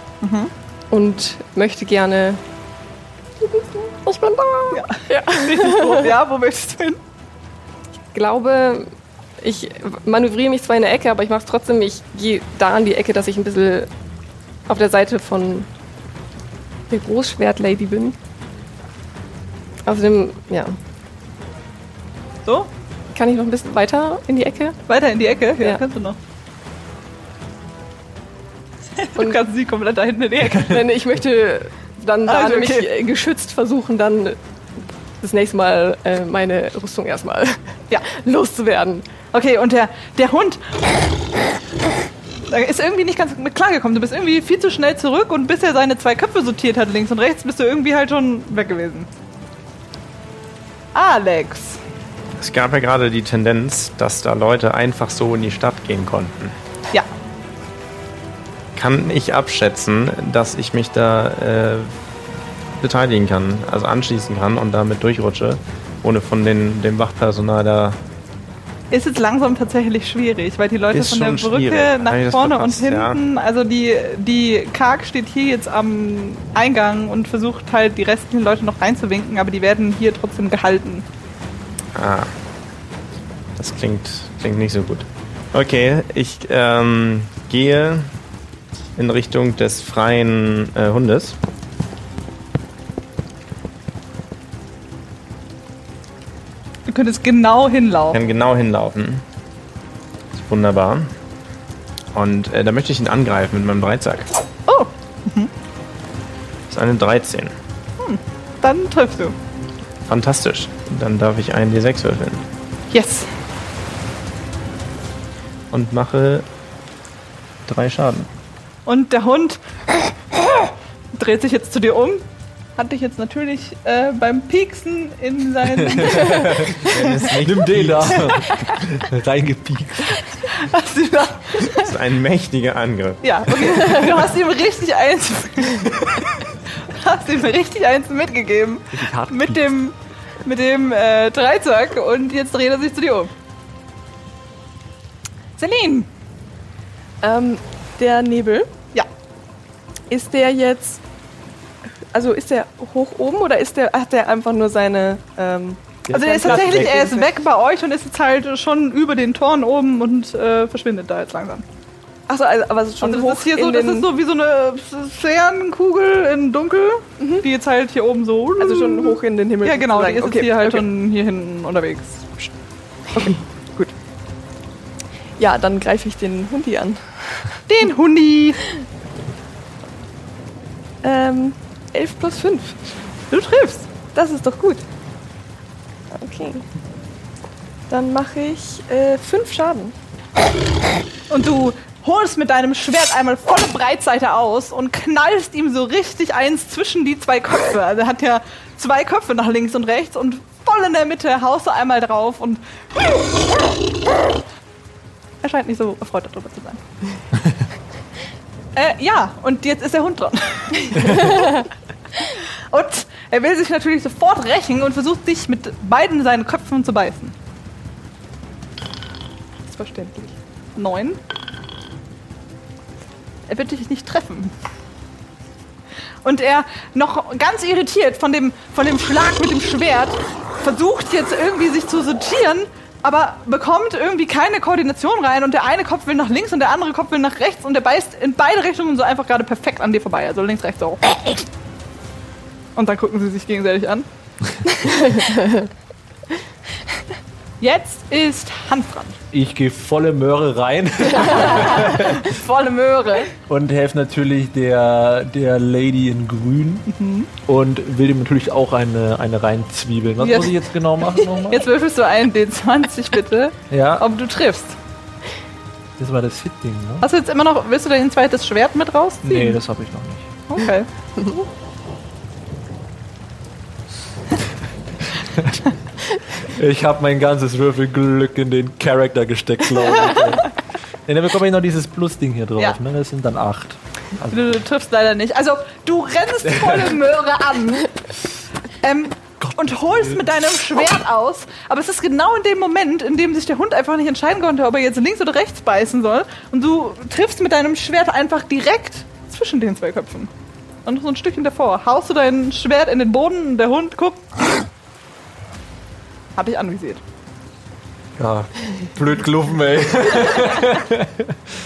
Und möchte gerne. Ich bin da! Ja. Oh, ja, wo möchtest du hin? Ich glaube, ich manövriere mich zwar in der Ecke, aber ich mache es trotzdem. Ich gehe da an die Ecke, dass ich ein bisschen auf der Seite von der Großschwert-Lady bin. Außerdem, ja. So? Kann ich noch ein bisschen weiter in die Ecke? Weiter in die Ecke? Ja, Ja. kannst du noch. Und kannst sie komplett da hinten in die Ecke. Denn ich möchte dann da Also, nämlich okay. geschützt versuchen, dann das nächste Mal äh, meine Rüstung erstmal ja, loszuwerden. Okay, und der, der Hund ist irgendwie nicht ganz mit klargekommen. Du bist irgendwie viel zu schnell zurück und bis er seine zwei Köpfe sortiert hat, links und rechts, bist du irgendwie halt schon weg gewesen. Alex. Es gab ja gerade die Tendenz, dass da Leute einfach so in die Stadt gehen konnten. Ja. Kann ich abschätzen, dass ich mich da äh, beteiligen kann, also anschließen kann und damit durchrutsche, ohne von den, dem Wachpersonal da. Ist jetzt langsam tatsächlich schwierig, weil die Leute Ist von der Brücke schwierig. nach Habe vorne und verpasst, ja. hinten, also die, die Karg steht hier jetzt am Eingang und versucht halt die restlichen Leute noch reinzuwinken, aber die werden hier trotzdem gehalten. Ah. Das klingt, klingt nicht so gut. Okay, ich ähm, gehe in Richtung des freien äh, Hundes. Du könntest genau hinlaufen. kann genau hinlaufen. Ist wunderbar. Und äh, da möchte ich ihn angreifen mit meinem Dreizack. Oh, Das ist eine 13. dann triffst du. Fantastisch. Dann darf ich einen D6 würfeln. Yes. Und mache drei Schaden. Und der Hund dreht sich jetzt zu dir um. Hat dich jetzt natürlich äh, beim Pieksen in seinen. Nimm den da. Reingepiekt. Hast du da- Das ist ein mächtiger Angriff. ja, okay. Du hast ihm richtig eins. hast ihm richtig eins mitgegeben. hart Mit dem, mit dem äh, Dreizack und jetzt dreht er sich zu dir um. Celine! Ähm, der Nebel, Ja. ist der jetzt. Also ist der hoch oben oder ist der, hat der einfach nur seine. Ähm, Also der ist tatsächlich, weg. er ist weg bei euch und ist jetzt halt schon über den Toren oben und äh, verschwindet da jetzt langsam. Achso, also, aber es ist schon hoch das ist hier so, das ist so wie so eine Stjernenkugel in Dunkel, die jetzt halt hier oben so. Also schon hoch in den Himmel. Ja, genau, die ist sozusagen. jetzt hier halt okay. schon hier hinten unterwegs. Ja, dann greife ich den Hundi an. Den Hundi! Ähm, 11 plus 5. Du triffst. Das ist doch gut. Okay. Dann mache ich äh, 5 Schaden. Und du holst mit deinem Schwert einmal volle Breitseite aus und knallst ihm so richtig eins zwischen die zwei Köpfe. Also er hat ja zwei Köpfe nach links und rechts und voll in der Mitte haust du einmal drauf und er scheint nicht so erfreut darüber zu sein. äh, ja, und jetzt ist der Hund dran. und er will sich natürlich sofort rächen und versucht dich mit beiden seinen Köpfen zu beißen. verständlich. Neun. Er wird dich nicht treffen. Und er, noch ganz irritiert von dem, von dem Schlag mit dem Schwert, versucht jetzt irgendwie sich zu sortieren, aber bekommt irgendwie keine Koordination rein und der eine Kopf will nach links und der andere Kopf will nach rechts und der beißt in beide Richtungen so einfach gerade perfekt an dir vorbei. Also links, rechts so. Und dann gucken sie sich gegenseitig an. Jetzt ist Hans dran. Ich gehe volle Möhre rein. volle Möhre. Und helfe natürlich der, der Lady in Grün. Mhm. Und will ihm natürlich auch eine, eine reinzwiebeln. Was Jetzt- muss ich jetzt genau machen nochmal? Jetzt würfelst du einen D20 bitte, Ja, ob du triffst. das war das Hit-Ding, ne? Hast du jetzt immer noch, willst du dein zweites Schwert mit rausziehen? Nee, das habe ich noch nicht. Okay. Ich habe mein ganzes Würfelglück in den Charakter gesteckt, glaube ich. Dann bekomme ich noch dieses Plus-Ding hier drauf, Ja. ne? Das sind dann acht. Du, du triffst leider nicht. Also, du rennst volle Möhre an ähm, und holst mit deinem Schwert aus. Aber es ist genau in dem Moment, in dem sich der Hund einfach nicht entscheiden konnte, ob er jetzt links oder rechts beißen soll. Und du triffst mit deinem Schwert einfach direkt zwischen den zwei Köpfen. Und so ein Stückchen davor. Haust du dein Schwert in den Boden und der Hund guckt. Hat dich anvisiert. Ja, blöd gelaufen, ey.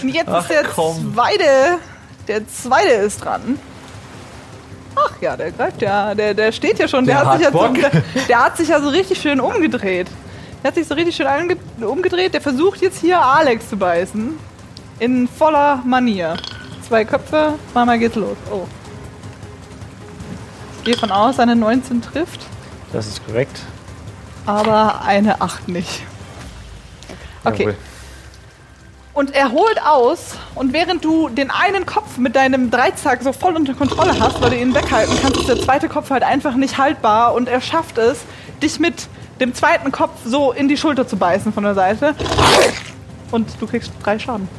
Und jetzt Ach, ist der komm. zweite. Der zweite ist dran. Ach ja, der greift ja. Der, der steht ja schon. Der, Der hat, sich ja so, der, der hat sich ja so richtig schön umgedreht. Der hat sich so richtig schön umgedreht. Der versucht jetzt hier Alex zu beißen. In voller Manier. Zwei Köpfe, zweimal geht's los. Oh. Ich gehe von aus, eine 19 trifft, Das ist korrekt. Aber eine 8 nicht. Okay. Jawohl. Und er holt aus und während du den einen Kopf mit deinem Dreizack so voll unter Kontrolle hast, weil du ihn weghalten kannst, ist der zweite Kopf halt einfach nicht haltbar und er schafft es, dich mit dem zweiten Kopf so in die Schulter zu beißen von der Seite. Und du kriegst drei Schaden.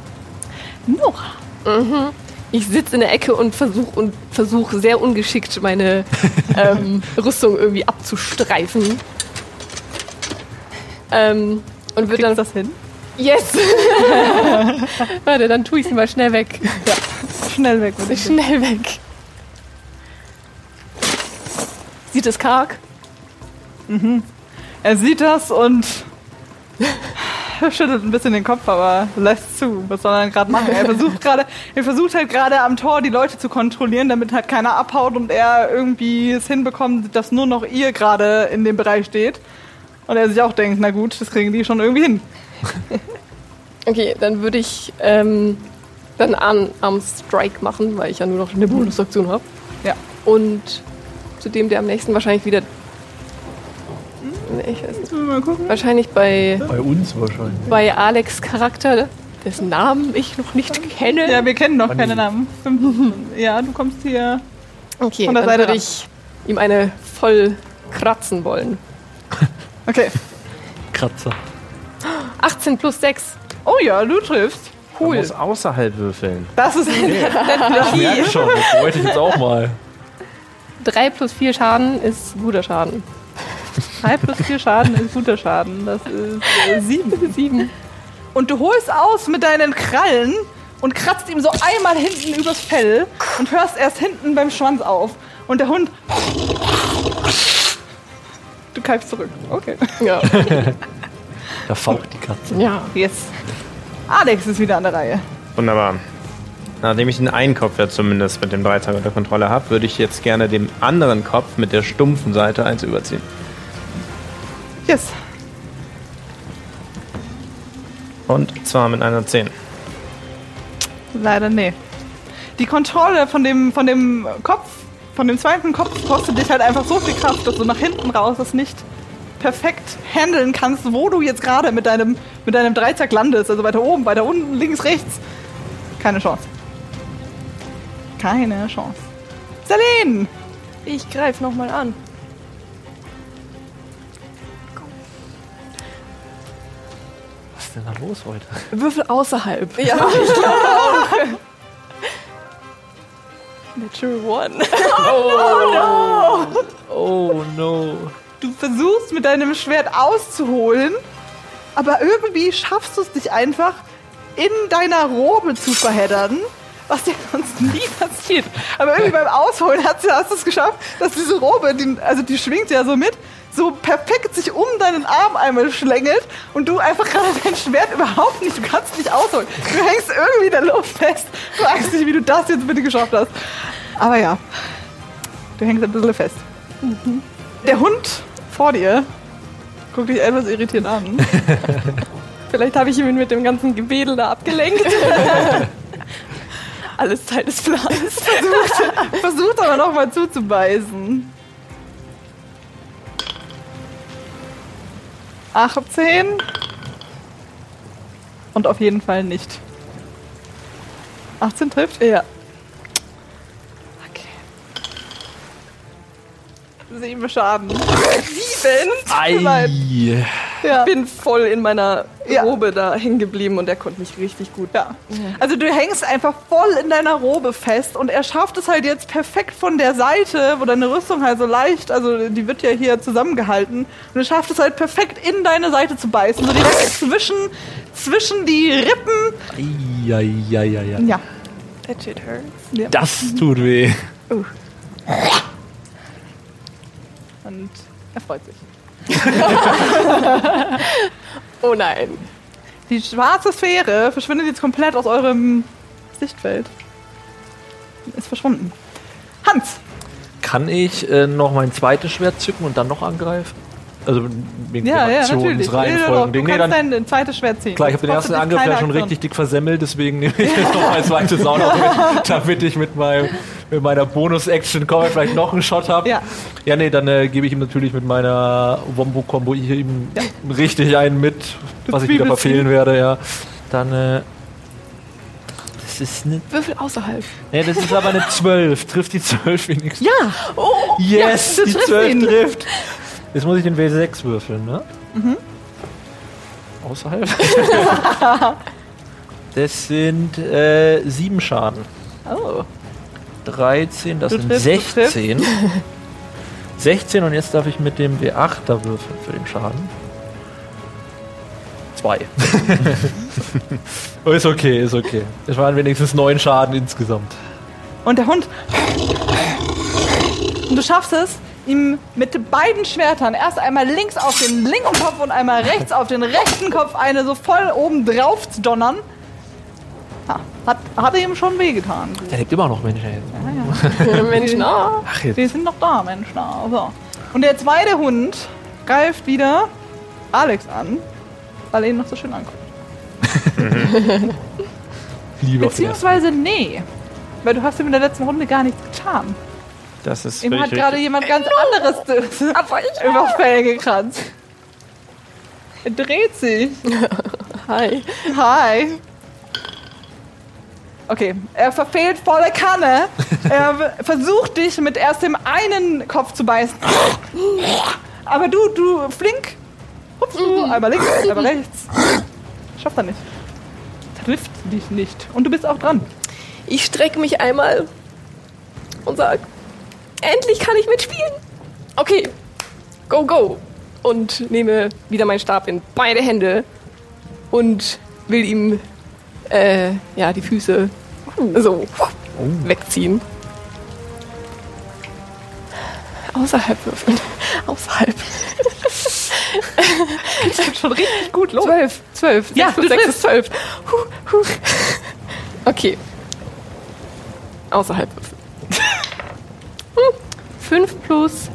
Nora. Ich sitze in der Ecke und versuche und versuch sehr ungeschickt meine ähm, Rüstung irgendwie abzustreifen. Ähm, und Kriegst dann das hin? Yes! Warte, dann tue ich sie mal schnell weg. Schnell weg würde ich sagen. Schnell weg. Sieht es karg? Er sieht das und schüttelt ein bisschen den Kopf, aber lässt zu. Was soll er denn gerade machen? Er versucht gerade, er versucht halt gerade am Tor die Leute zu kontrollieren, damit halt keiner abhaut und er irgendwie es hinbekommt, dass nur noch ihr gerade in dem Bereich steht. Und er sich auch denkt, na gut, das kriegen die schon irgendwie hin. Okay, dann würde ich ähm, dann an, am Strike machen, weil ich ja nur noch eine Bonusaktion habe. Ja. Und zu dem, der am nächsten wahrscheinlich wieder. Nee, ich weiß nicht. Mal gucken. Wahrscheinlich bei, Bei uns wahrscheinlich. bei Alex Charakter, dessen Namen ich noch nicht kenne. Ja, wir kennen noch Wann keine Namen. Ja, du kommst hier. okay, von der dann Seite würde ich ihm eine voll kratzen wollen. Okay. Kratzer. 18 plus 6. Oh ja, du triffst. Man Cool. muss außerhalb würfeln. Das ist Ich merke schon, das wollte ich jetzt auch mal. 3 plus 4 Schaden ist guter Schaden. 3 plus 4 Schaden ist guter Schaden. Das ist äh, 7. 7. Und du holst aus mit deinen Krallen und kratzt ihm so einmal hinten übers Fell und hörst erst hinten beim Schwanz auf. Und der Hund. Du keifst zurück. Okay. Ja. Da faucht die Katze. ja. Yes. Alex ist wieder an der Reihe. Wunderbar. Nachdem ich den einen Kopf ja zumindest mit dem Dreizack unter Kontrolle habe, würde ich jetzt gerne dem anderen Kopf mit der stumpfen Seite eins überziehen. Yes. Und zwar mit einer 10. Leider nee. Die Kontrolle von dem, von dem Kopf, von dem zweiten Kopf kostet dich halt einfach so viel Kraft, dass du nach hinten raus das nicht perfekt handeln kannst, wo du jetzt gerade mit deinem, mit deinem Dreizack landest. Also weiter oben, weiter unten, links, rechts. Keine Chance. Keine Chance. Selene! Ich greife nochmal an. Was ist denn da los heute? Würfel außerhalb. Ja. Natural One. Oh no. Du versuchst mit deinem Schwert auszuholen, aber irgendwie schaffst du es dich einfach in deiner Robe zu verheddern, was dir sonst nie passiert. Aber irgendwie beim Ausholen hast du hast du es geschafft, dass diese Robe, die, also die schwingt ja so mit, so perfekt sich um deinen Arm einmal schlängelt und du einfach gerade dein Schwert überhaupt nicht, du kannst nicht ausholen. Du hängst irgendwie in der Luft fest. Du weißt nicht, wie du das jetzt bitte geschafft hast. Aber ja, du hängst ein bisschen fest. Der Hund vor dir guckt dich etwas irritiert an. Vielleicht habe ich ihn mit dem ganzen Gewedel da abgelenkt. Alles Teil des Plans. Versucht aber noch mal zuzubeißen. 18. Und auf jeden Fall nicht. 18 trifft? Ja. Sieben Schaden. Sieben? Ei. Ja. Ich bin voll in meiner Ja. Robe da hängen geblieben und er konnte mich richtig gut. Ja. Also du hängst einfach voll in deiner Robe fest und er schafft es halt jetzt perfekt von der Seite, wo deine Rüstung halt so leicht, also die wird ja hier zusammengehalten und er schafft es halt perfekt in deine Seite zu beißen, so direkt zwischen, zwischen die Rippen. Ei. Ja. That shit hurts. ja. Das tut weh. Und er freut sich. Oh nein. Die schwarze Sphäre verschwindet jetzt komplett aus eurem Sichtfeld. Ist verschwunden. Hans, Kann ich äh, noch mein zweites Schwert zücken und dann noch angreifen? Also wegen ja, ja, natürlich. Aktionsreihenfolgen. Du Nee, kannst dann, dein zweites Schwert ziehen. klar, ich habe den ersten Angriff ja schon richtig dick versemmelt, deswegen nehme ich jetzt noch mein zweites auch noch mit, damit ich mit, meinem, mit meiner Bonus-Action komme, vielleicht noch einen Shot habe. Ja. Ja, nee, dann äh, gebe ich ihm natürlich mit meiner Wombo-Kombo hier ihm richtig einen mit, was ich wieder verfehlen werde, ja. Dann, äh, das ist eine, Würfel außerhalb. nee, das ist aber eine 12. Trifft die 12 wenigstens? Ja, Yes, Ja, die triffst 12 ihn. trifft. Jetzt muss ich den W6 würfeln, ne? Mhm. Außerhalb. das sind äh, 7 Schaden. Oh. 13, das Du sind triffst, du 16. 16 und jetzt darf ich mit dem W8 da würfeln für den Schaden. 2. ist okay, ist okay. Es waren wenigstens 9 Schaden insgesamt. Und der Hund. Und du schaffst es, ihm mit beiden Schwertern erst einmal links auf den linken Kopf und einmal rechts auf den rechten Kopf eine so voll oben drauf zu donnern. Ja, hat, hat ihm schon wehgetan. Der lebt immer noch, Mensch. ey. Ja, ja. Menschen, ah. Ach, jetzt. Wir sind noch da, Mensch. Na, so. Und der zweite Hund greift wieder Alex an, weil er ihn noch so schön anguckt. Lieber Beziehungsweise, nee. Weil du hast ihm in der letzten Runde gar nichts getan. Das ist Ihm hat gerade jemand ganz anderes übers Fell gekratzt. Er dreht sich. Hi. Hi. Okay, er verfehlt volle Kanne. Er versucht dich mit erst dem einen Kopf zu beißen. Aber du, du, flink. Hupst du, einmal links, einmal rechts. Schafft er nicht. Trifft dich nicht. Und du bist auch dran. Ich strecke mich einmal und sag, endlich kann ich mitspielen. Okay, go, go. Und nehme wieder meinen Stab in beide Hände und will ihm äh, ja, die Füße so wegziehen. Außerhalb würfeln. Außerhalb. Geht schon richtig gut los. Zwölf. Zwölf. Ja, du sechs ist zwölf. Huh, huh. Okay. Außerhalb würfeln. Fünf plus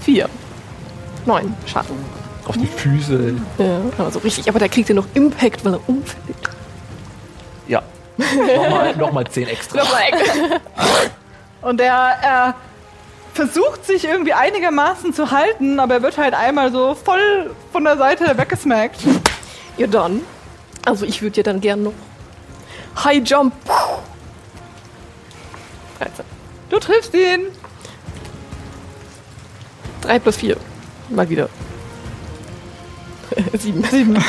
vier. Neun Schaden. Auf die Füße. Ja, aber so richtig. Aber da kriegt er noch Impact, weil er umfällt. Ja. Nochmal, nochmal 10 extra. Und er, er versucht sich irgendwie einigermaßen zu halten, aber er wird halt einmal so voll von der Seite weggesmackt. Ja, dann. Also, ich würde ja dann gern noch High Jump. 13. Du triffst ihn. 3 plus 4. Mal wieder. 7. 7.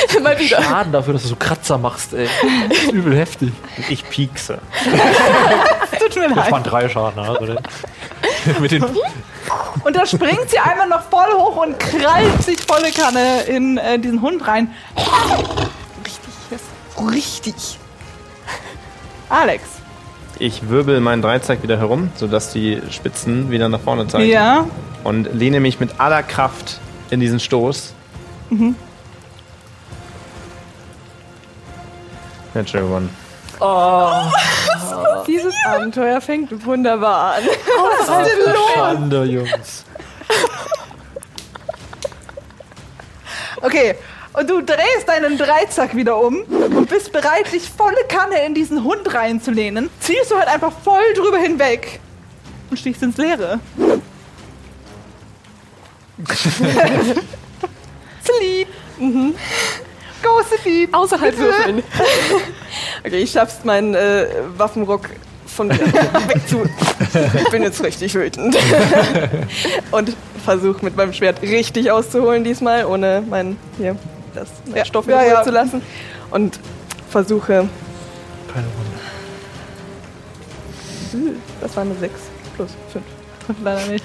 Immer wieder. Schaden dafür, dass du so Kratzer machst, ey. Das ist übel heftig. Ich piekse. Tut mir leid. Ich fand drei Schaden, ne? also mit den und da springt sie einmal noch voll hoch und krallt sich volle Kanne in äh, diesen Hund rein. Richtig, richtig. Alex. Ich wirbel meinen Dreizack wieder herum, sodass die Spitzen wieder nach vorne zeigen. Ja. Und lehne mich mit aller Kraft in diesen Stoß. Mhm. Natural One. Dieses Abenteuer fängt wunderbar an. Schande, Jungs. Okay. Und du drehst deinen Dreizack wieder um und bist bereit, dich volle Kanne in diesen Hund reinzulehnen. Ziehst du halt einfach voll drüber hinweg und stichst ins Leere. Sleep. Mhm. Go Sleep. Außerhalb Bitte. würfeln. Okay, ich schaff's, meinen äh, Waffenrock von mir wegzu. Ich bin jetzt richtig wütend. Und versuche mit meinem Schwert richtig auszuholen diesmal, ohne mein, hier, das, mein Ja, Stoff ja, ja. zu lassen. Und versuche, Keine Runde. das war eine 6 plus 5. Leider nicht.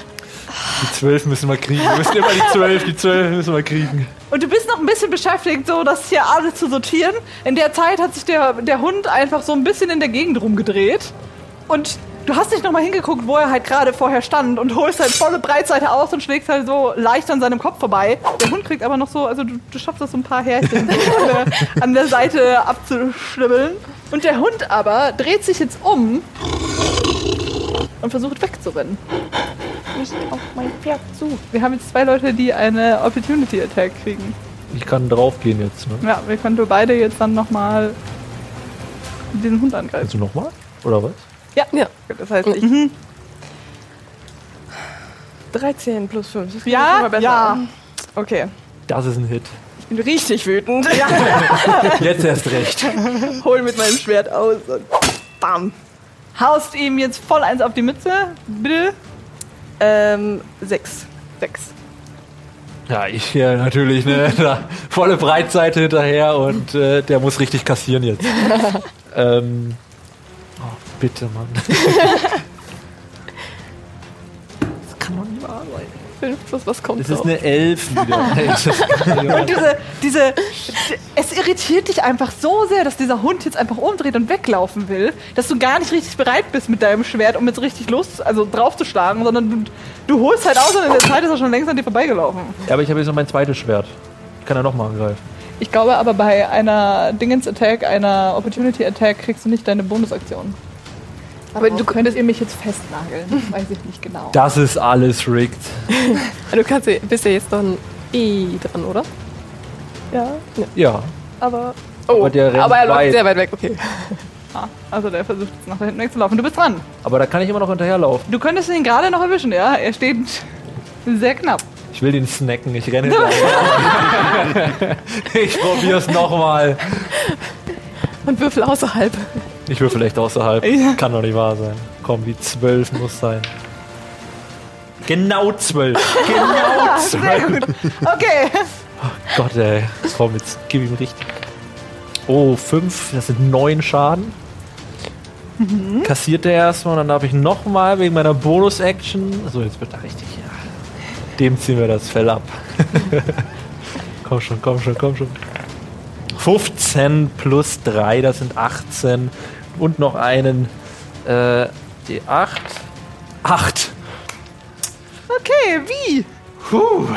Die 12 müssen wir kriegen. Wir müssen immer die 12, die 12 müssen wir kriegen. Und du bist noch ein bisschen beschäftigt, so das hier alles zu sortieren. In der Zeit hat sich der, der Hund einfach so ein bisschen in der Gegend rumgedreht. Und du hast nicht nochmal hingeguckt, wo er halt gerade vorher stand und holst halt volle Breitseite aus und schlägst halt so leicht an seinem Kopf vorbei. Der Hund kriegt aber noch so, also du, du schaffst das so ein paar Härchen an, der, an der Seite abzuschnibbeln. Und der Hund aber dreht sich jetzt um und versucht wegzurennen. Nicht auf mein Pferd zu. Wir haben jetzt zwei Leute, die eine Opportunity Attack kriegen. Ich kann draufgehen jetzt, ne? Ja, wir können beide jetzt dann nochmal diesen Hund angreifen. Also nochmal? Oder was? Ja, das heißt, ich. Mhm. 13 plus 5. Das Ja, schon mal besser. ja. Okay, Das ist ein Hit. ich bin richtig wütend. Jetzt erst recht. Hol mit meinem Schwert aus und bam. Haust ihm jetzt voll eins auf die Mütze. Bitte. Ähm, 6. Sechs. Ja, ich hier natürlich, ne? Da, volle Breitseite hinterher und äh, der muss richtig kassieren jetzt. ähm, oh, bitte, Mann. Das kann doch nicht wahr sein. 5 plus was kommt Das ist drauf? eine Elf wieder. Und diese, diese, es irritiert dich einfach so sehr, dass dieser Hund jetzt einfach umdreht und weglaufen will, dass du gar nicht richtig bereit bist mit deinem Schwert, um jetzt richtig los, also draufzuschlagen, sondern du, du holst halt aus und in der Zeit ist er schon längst an dir vorbeigelaufen. ja, aber ich habe jetzt noch mein zweites Schwert. Ich kann ja nochmal angreifen. Ich glaube aber bei einer Dingens-Attack, einer Opportunity-Attack, kriegst du nicht deine Bonusaktion. Aber du könntest ihr mich jetzt festnageln. Weiß ich nicht genau. Das ist alles rigged. Du kannst, ja- bist ja jetzt dann eh dran, oder? Ja. Ja. Aber. Oh, Aber der rennt aber er läuft weit. sehr weit weg, okay. Ah, also der versucht jetzt nach da hinten wegzulaufen. Du bist dran. Aber da kann ich immer noch hinterherlaufen. Du könntest ihn gerade noch erwischen, ja? Er steht sehr knapp. Ich will den snacken. Ich renne hinterher. ich probier's nochmal. Und würfel außerhalb. Ich will vielleicht außerhalb. Ja. Kann doch nicht wahr sein. Komm, die 12 muss sein. Genau 12. Genau 12. Sehr gut. Okay. Gott, ey. Komm, jetzt gib ihm richtig. Oh, 5. Das sind 9 Schaden. Kassiert er erstmal und dann darf ich nochmal wegen meiner Bonus-Action. So, jetzt wird er richtig. Ja. Dem ziehen wir das Fell ab. komm schon, komm schon, komm schon. 15 plus 3, das sind 18. Und noch einen äh, die 8. 8. Okay, wie? Puh.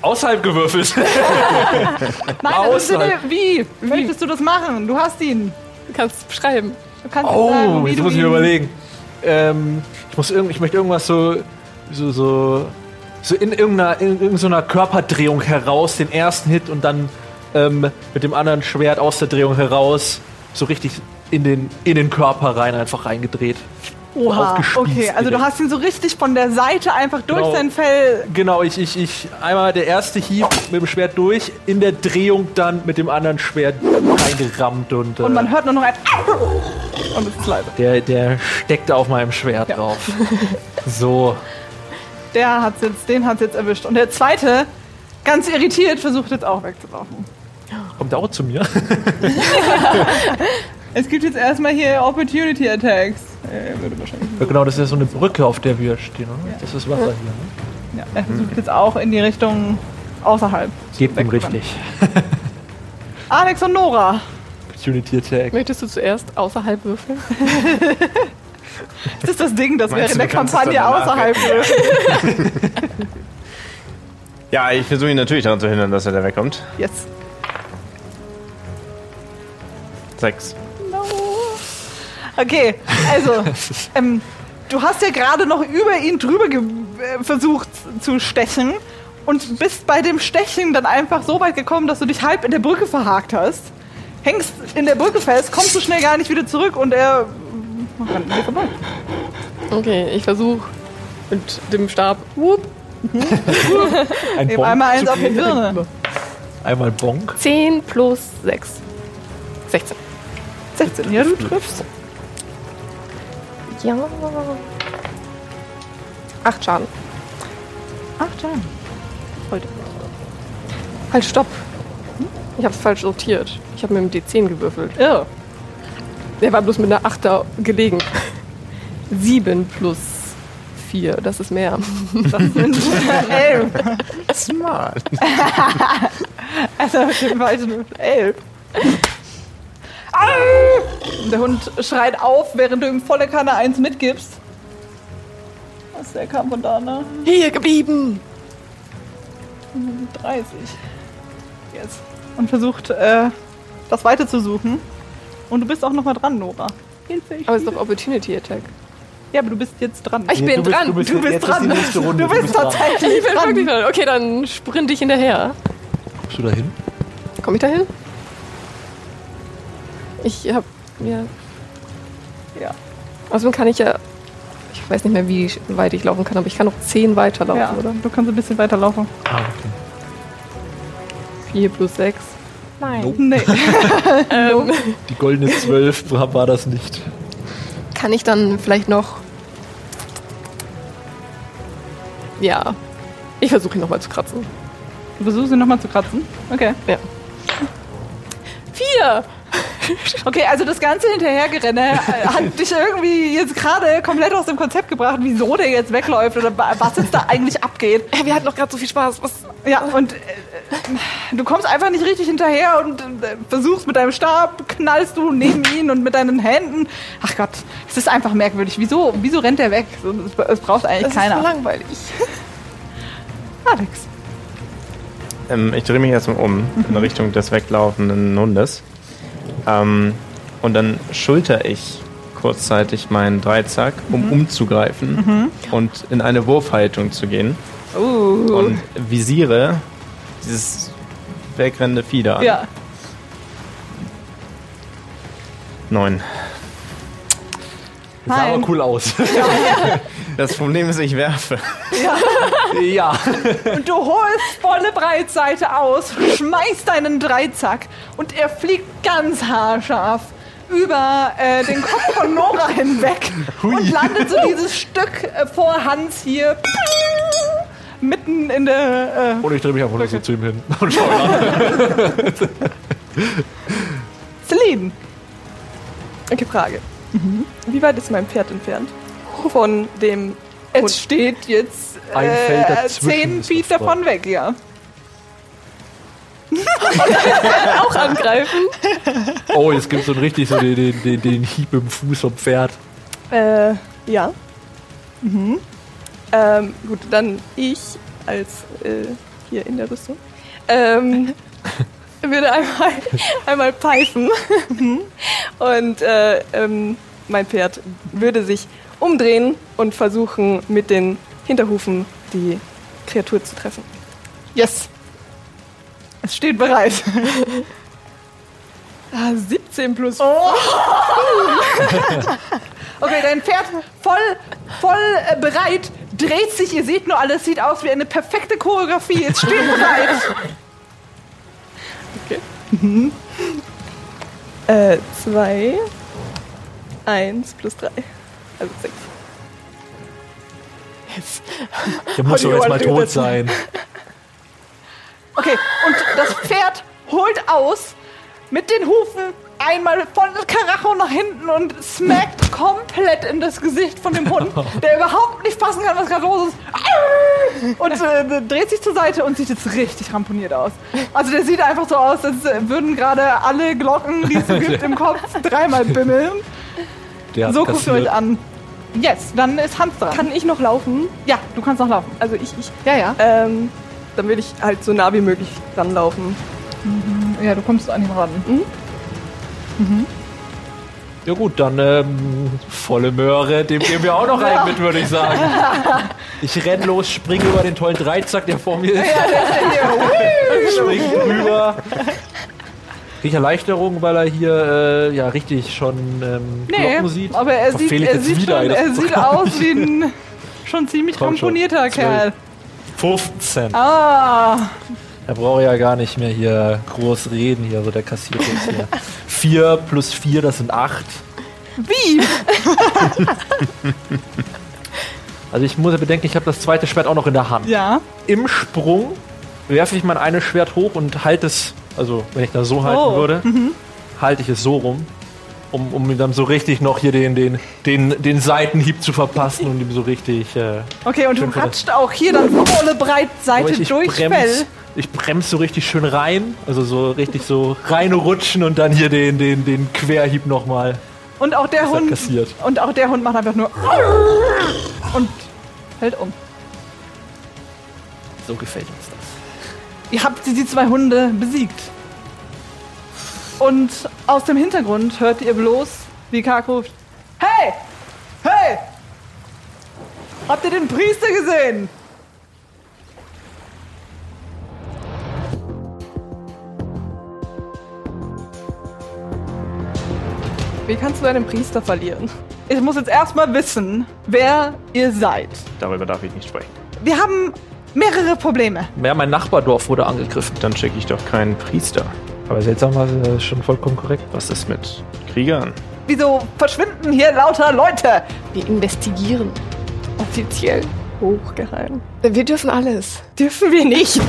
Außerhalb gewürfelt. Nein, im Außerhalb. Sinne, wie? Möchtest du das machen? Du hast ihn. Du kannst es beschreiben. Du kannst jetzt sagen, Oh, wie jetzt du muss ich ihn- mir überlegen. Ähm, ich, muss irgend, ich möchte irgendwas so, so, so, so in irgendeiner, in irgendeiner Körperdrehung heraus, den ersten Hit und dann ähm, mit dem anderen Schwert aus der Drehung heraus, so richtig in den, in den Körper rein, einfach reingedreht. Oha, okay, also du hast ihn so richtig von der Seite einfach durch Genau. sein Fell. Genau, ich, ich, ich, einmal der erste Hieb mit dem Schwert durch, in der Drehung dann mit dem anderen Schwert reingerammt und, äh, Und man hört nur noch ein und es ist leise. der, der steckte auf meinem Schwert Ja. drauf. So, Der hat's jetzt, den hat's jetzt erwischt. Und der zweite, ganz irritiert, versucht jetzt auch wegzulaufen. kommt auch zu mir? Es gibt jetzt erstmal hier Opportunity Attacks. Äh, würde wahrscheinlich. Ja, genau, das ist ja so eine Brücke, auf der wir stehen. Oder? Das ist Wasser hier. Ne? Ja, er versucht jetzt auch in die Richtung außerhalb. Geht ihm richtig. Alex und Nora. Opportunity Attack. Möchtest du zuerst außerhalb würfeln? Das ist das Ding, das du, in der Kampagne außerhalb. Ja, ich versuche ihn natürlich daran zu hindern, dass er da wegkommt. Yes. Sechs. Okay, also, ähm, du hast ja gerade noch über ihn drüber äh, versucht zu stechen und bist bei dem Stechen dann einfach so weit gekommen, dass du dich halb in der Brücke verhakt hast. Hängst in der Brücke fest, kommst so schnell gar nicht wieder zurück und er rennt vorbei. Okay, ich versuche mit dem Stab. Whoop, Ein Eben Bonk einmal eins auf die. Birne. Einmal Bonk. 10 plus 6. 16. 16, ja, du triffst. Ja. 8 Schaden. Ach, Jan. Halt, stopp. Ich hab's falsch sortiert. Ich habe mit dem D10 gewürfelt. Irr. Der war bloß mit einer 8 da gelegen. 7 plus 4, das ist mehr. Das sind elf. Smart. Also jeden Fall sind elf. Au! Der Hund schreit auf, während du ihm volle Kanne eins mitgibst. Was, der kam von da, ne? Hier geblieben! 30. Jetzt. Und versucht, äh, das weiter zu suchen. Und du bist auch noch mal dran, Nora. Hilfe, ich Aber es ist doch Opportunity Attack. Ja, aber du bist jetzt dran. Ich bin du bist, dran. Du bist, dran. Du bist tatsächlich Ich bin dran. wirklich dran. Okay, dann sprinte ich hinterher. Kommst du da hin? Komm ich da hin? Ich hab. Ja. Ja. Außerdem kann ich ja. Ich weiß nicht mehr, wie weit ich laufen kann, aber ich kann noch 10 weiterlaufen, Ja, oder? du kannst ein bisschen weiterlaufen. Ah, okay. 4 plus 6. Nein. Nee. Ähm, Die goldene 12 war das nicht. kann ich dann vielleicht noch. Ja. Ich versuche ihn nochmal zu kratzen. Du versuchst ihn nochmal zu kratzen. Okay. Vier! Okay, also das ganze Hinterhergerenne äh, hat dich irgendwie jetzt gerade komplett aus dem Konzept gebracht, wieso der jetzt wegläuft oder wa- was jetzt da eigentlich abgeht. Wir hatten doch gerade so viel Spaß. Was? Ja, und äh, du kommst einfach nicht richtig hinterher und äh, versuchst mit deinem Stab, knallst du neben ihn und mit deinen Händen. Ach Gott, es ist einfach merkwürdig. Wieso, wieso rennt der weg? Es, es braucht eigentlich Das ist so keiner. langweilig. Alex. Ähm, ich drehe mich erstmal um in Richtung des weglaufenden Hundes. Ähm, und dann schulter ich kurzzeitig meinen Dreizack, um umzugreifen und in eine Wurfhaltung zu gehen. Uh. Und visiere dieses wegrennende Fieder an. Ja. Neun. Das sah aber cool aus. Das Problem ist, ich werfe. ja. Und du holst volle Breitseite aus, schmeißt deinen Dreizack und er fliegt ganz haarscharf über äh, den Kopf von Nora hinweg und landet so dieses Stück äh, vor Hans hier mitten in der. Äh, Und ich drehe mich einfach nur so zu ihm hin. Und schau an. Celine. Okay, Frage. Wie weit ist mein Pferd entfernt? Von dem Es Hund? steht jetzt Ein Feld äh, zehn Feet davon weg, ja. Auch angreifen. Oh, jetzt gibt es so richtig so den, den, den, den Hieb im Fuß vom Pferd. Äh, ja. Mhm. Ähm, gut, dann ich als äh, hier in der Rüstung ähm, würde einmal, einmal pfeifen und äh, ähm, mein Pferd würde sich umdrehen und versuchen mit den Hinterhufen die Kreatur zu treffen. Yes. Es steht bereit. Ah, 17 plus Oh. Okay, dein Pferd voll, voll äh, bereit, dreht sich, ihr seht nur alles, sieht aus wie eine perfekte Choreografie. Es steht bereit. Äh, 2, 1 plus 3. Also 6. Der muss doch jetzt mal tot sein. Okay, und das Pferd holt aus mit den Hufen einmal voll Karacho nach hinten und smackt komplett in das Gesicht von dem Hund, der überhaupt nicht fassen kann, was gerade los ist. Und äh, dreht sich zur Seite und sieht jetzt richtig ramponiert aus. Also der sieht einfach so aus, als äh, würden gerade alle Glocken, die es so gibt, im Kopf dreimal bimmeln. Der So guckt ihr euch an. Yes, dann ist Hans dran. Kann ich noch laufen? ja, du kannst noch laufen. Also ich, ich Ja, ja. ähm, dann will ich halt so nah wie möglich ranlaufen. Ja, du kommst an ihn ran. Ja gut, dann ähm, volle Möhre, dem geben wir auch noch einen mit, würde ich sagen. Ich renn los, springe über den tollen Dreizack, der vor mir ist. spring drüber. Krieg ich Erleichterung, weil er hier äh, ja richtig schon ähm, Nee, Glocken sieht? aber er sieht, er sieht, wieder, schon, er sieht aus wie ein schon ziemlich komponierter. Kerl. 15. Ah, Er braucht ja gar nicht mehr hier groß reden, hier, so der kassiert jetzt hier. 4 plus 4, das sind 8. wie? Also ich muss ja bedenken, ich habe das zweite Schwert auch noch in der Hand. Ja. Im Sprung werfe ich mein eines Schwert hoch und halte es, also wenn ich das so halten Oh, würde, halte ich es so rum, um, um ihm dann so richtig noch hier den, den, den, den Seitenhieb zu verpassen und ihm so richtig... Äh, Okay, und du ratscht auch hier dann volle Breitseite durch Fell. Ich bremse so richtig schön rein, also so richtig so reinrutschen und dann hier den, den, den Querhieb nochmal Und auch der Hund. kassiert. Und auch der Hund macht einfach nur und fällt um. So gefällt uns das. Ihr habt die zwei Hunde besiegt. Und aus dem Hintergrund hört ihr bloß, wie Kark ruft: Hey! Hey! Habt ihr den Priester gesehen? Wie kannst du einen Priester verlieren? Ich muss jetzt erstmal wissen, wer ihr seid. Darüber darf ich nicht sprechen. Wir haben mehrere Probleme. Ja, mein Nachbardorf wurde angegriffen. Dann schicke ich doch keinen Priester. Aber seltsamerweise ist schon vollkommen korrekt. Was ist mit Kriegern? Wieso verschwinden hier lauter Leute? Wir investigieren. Offiziell. Hochgeheim. Wir dürfen alles. Dürfen wir nicht.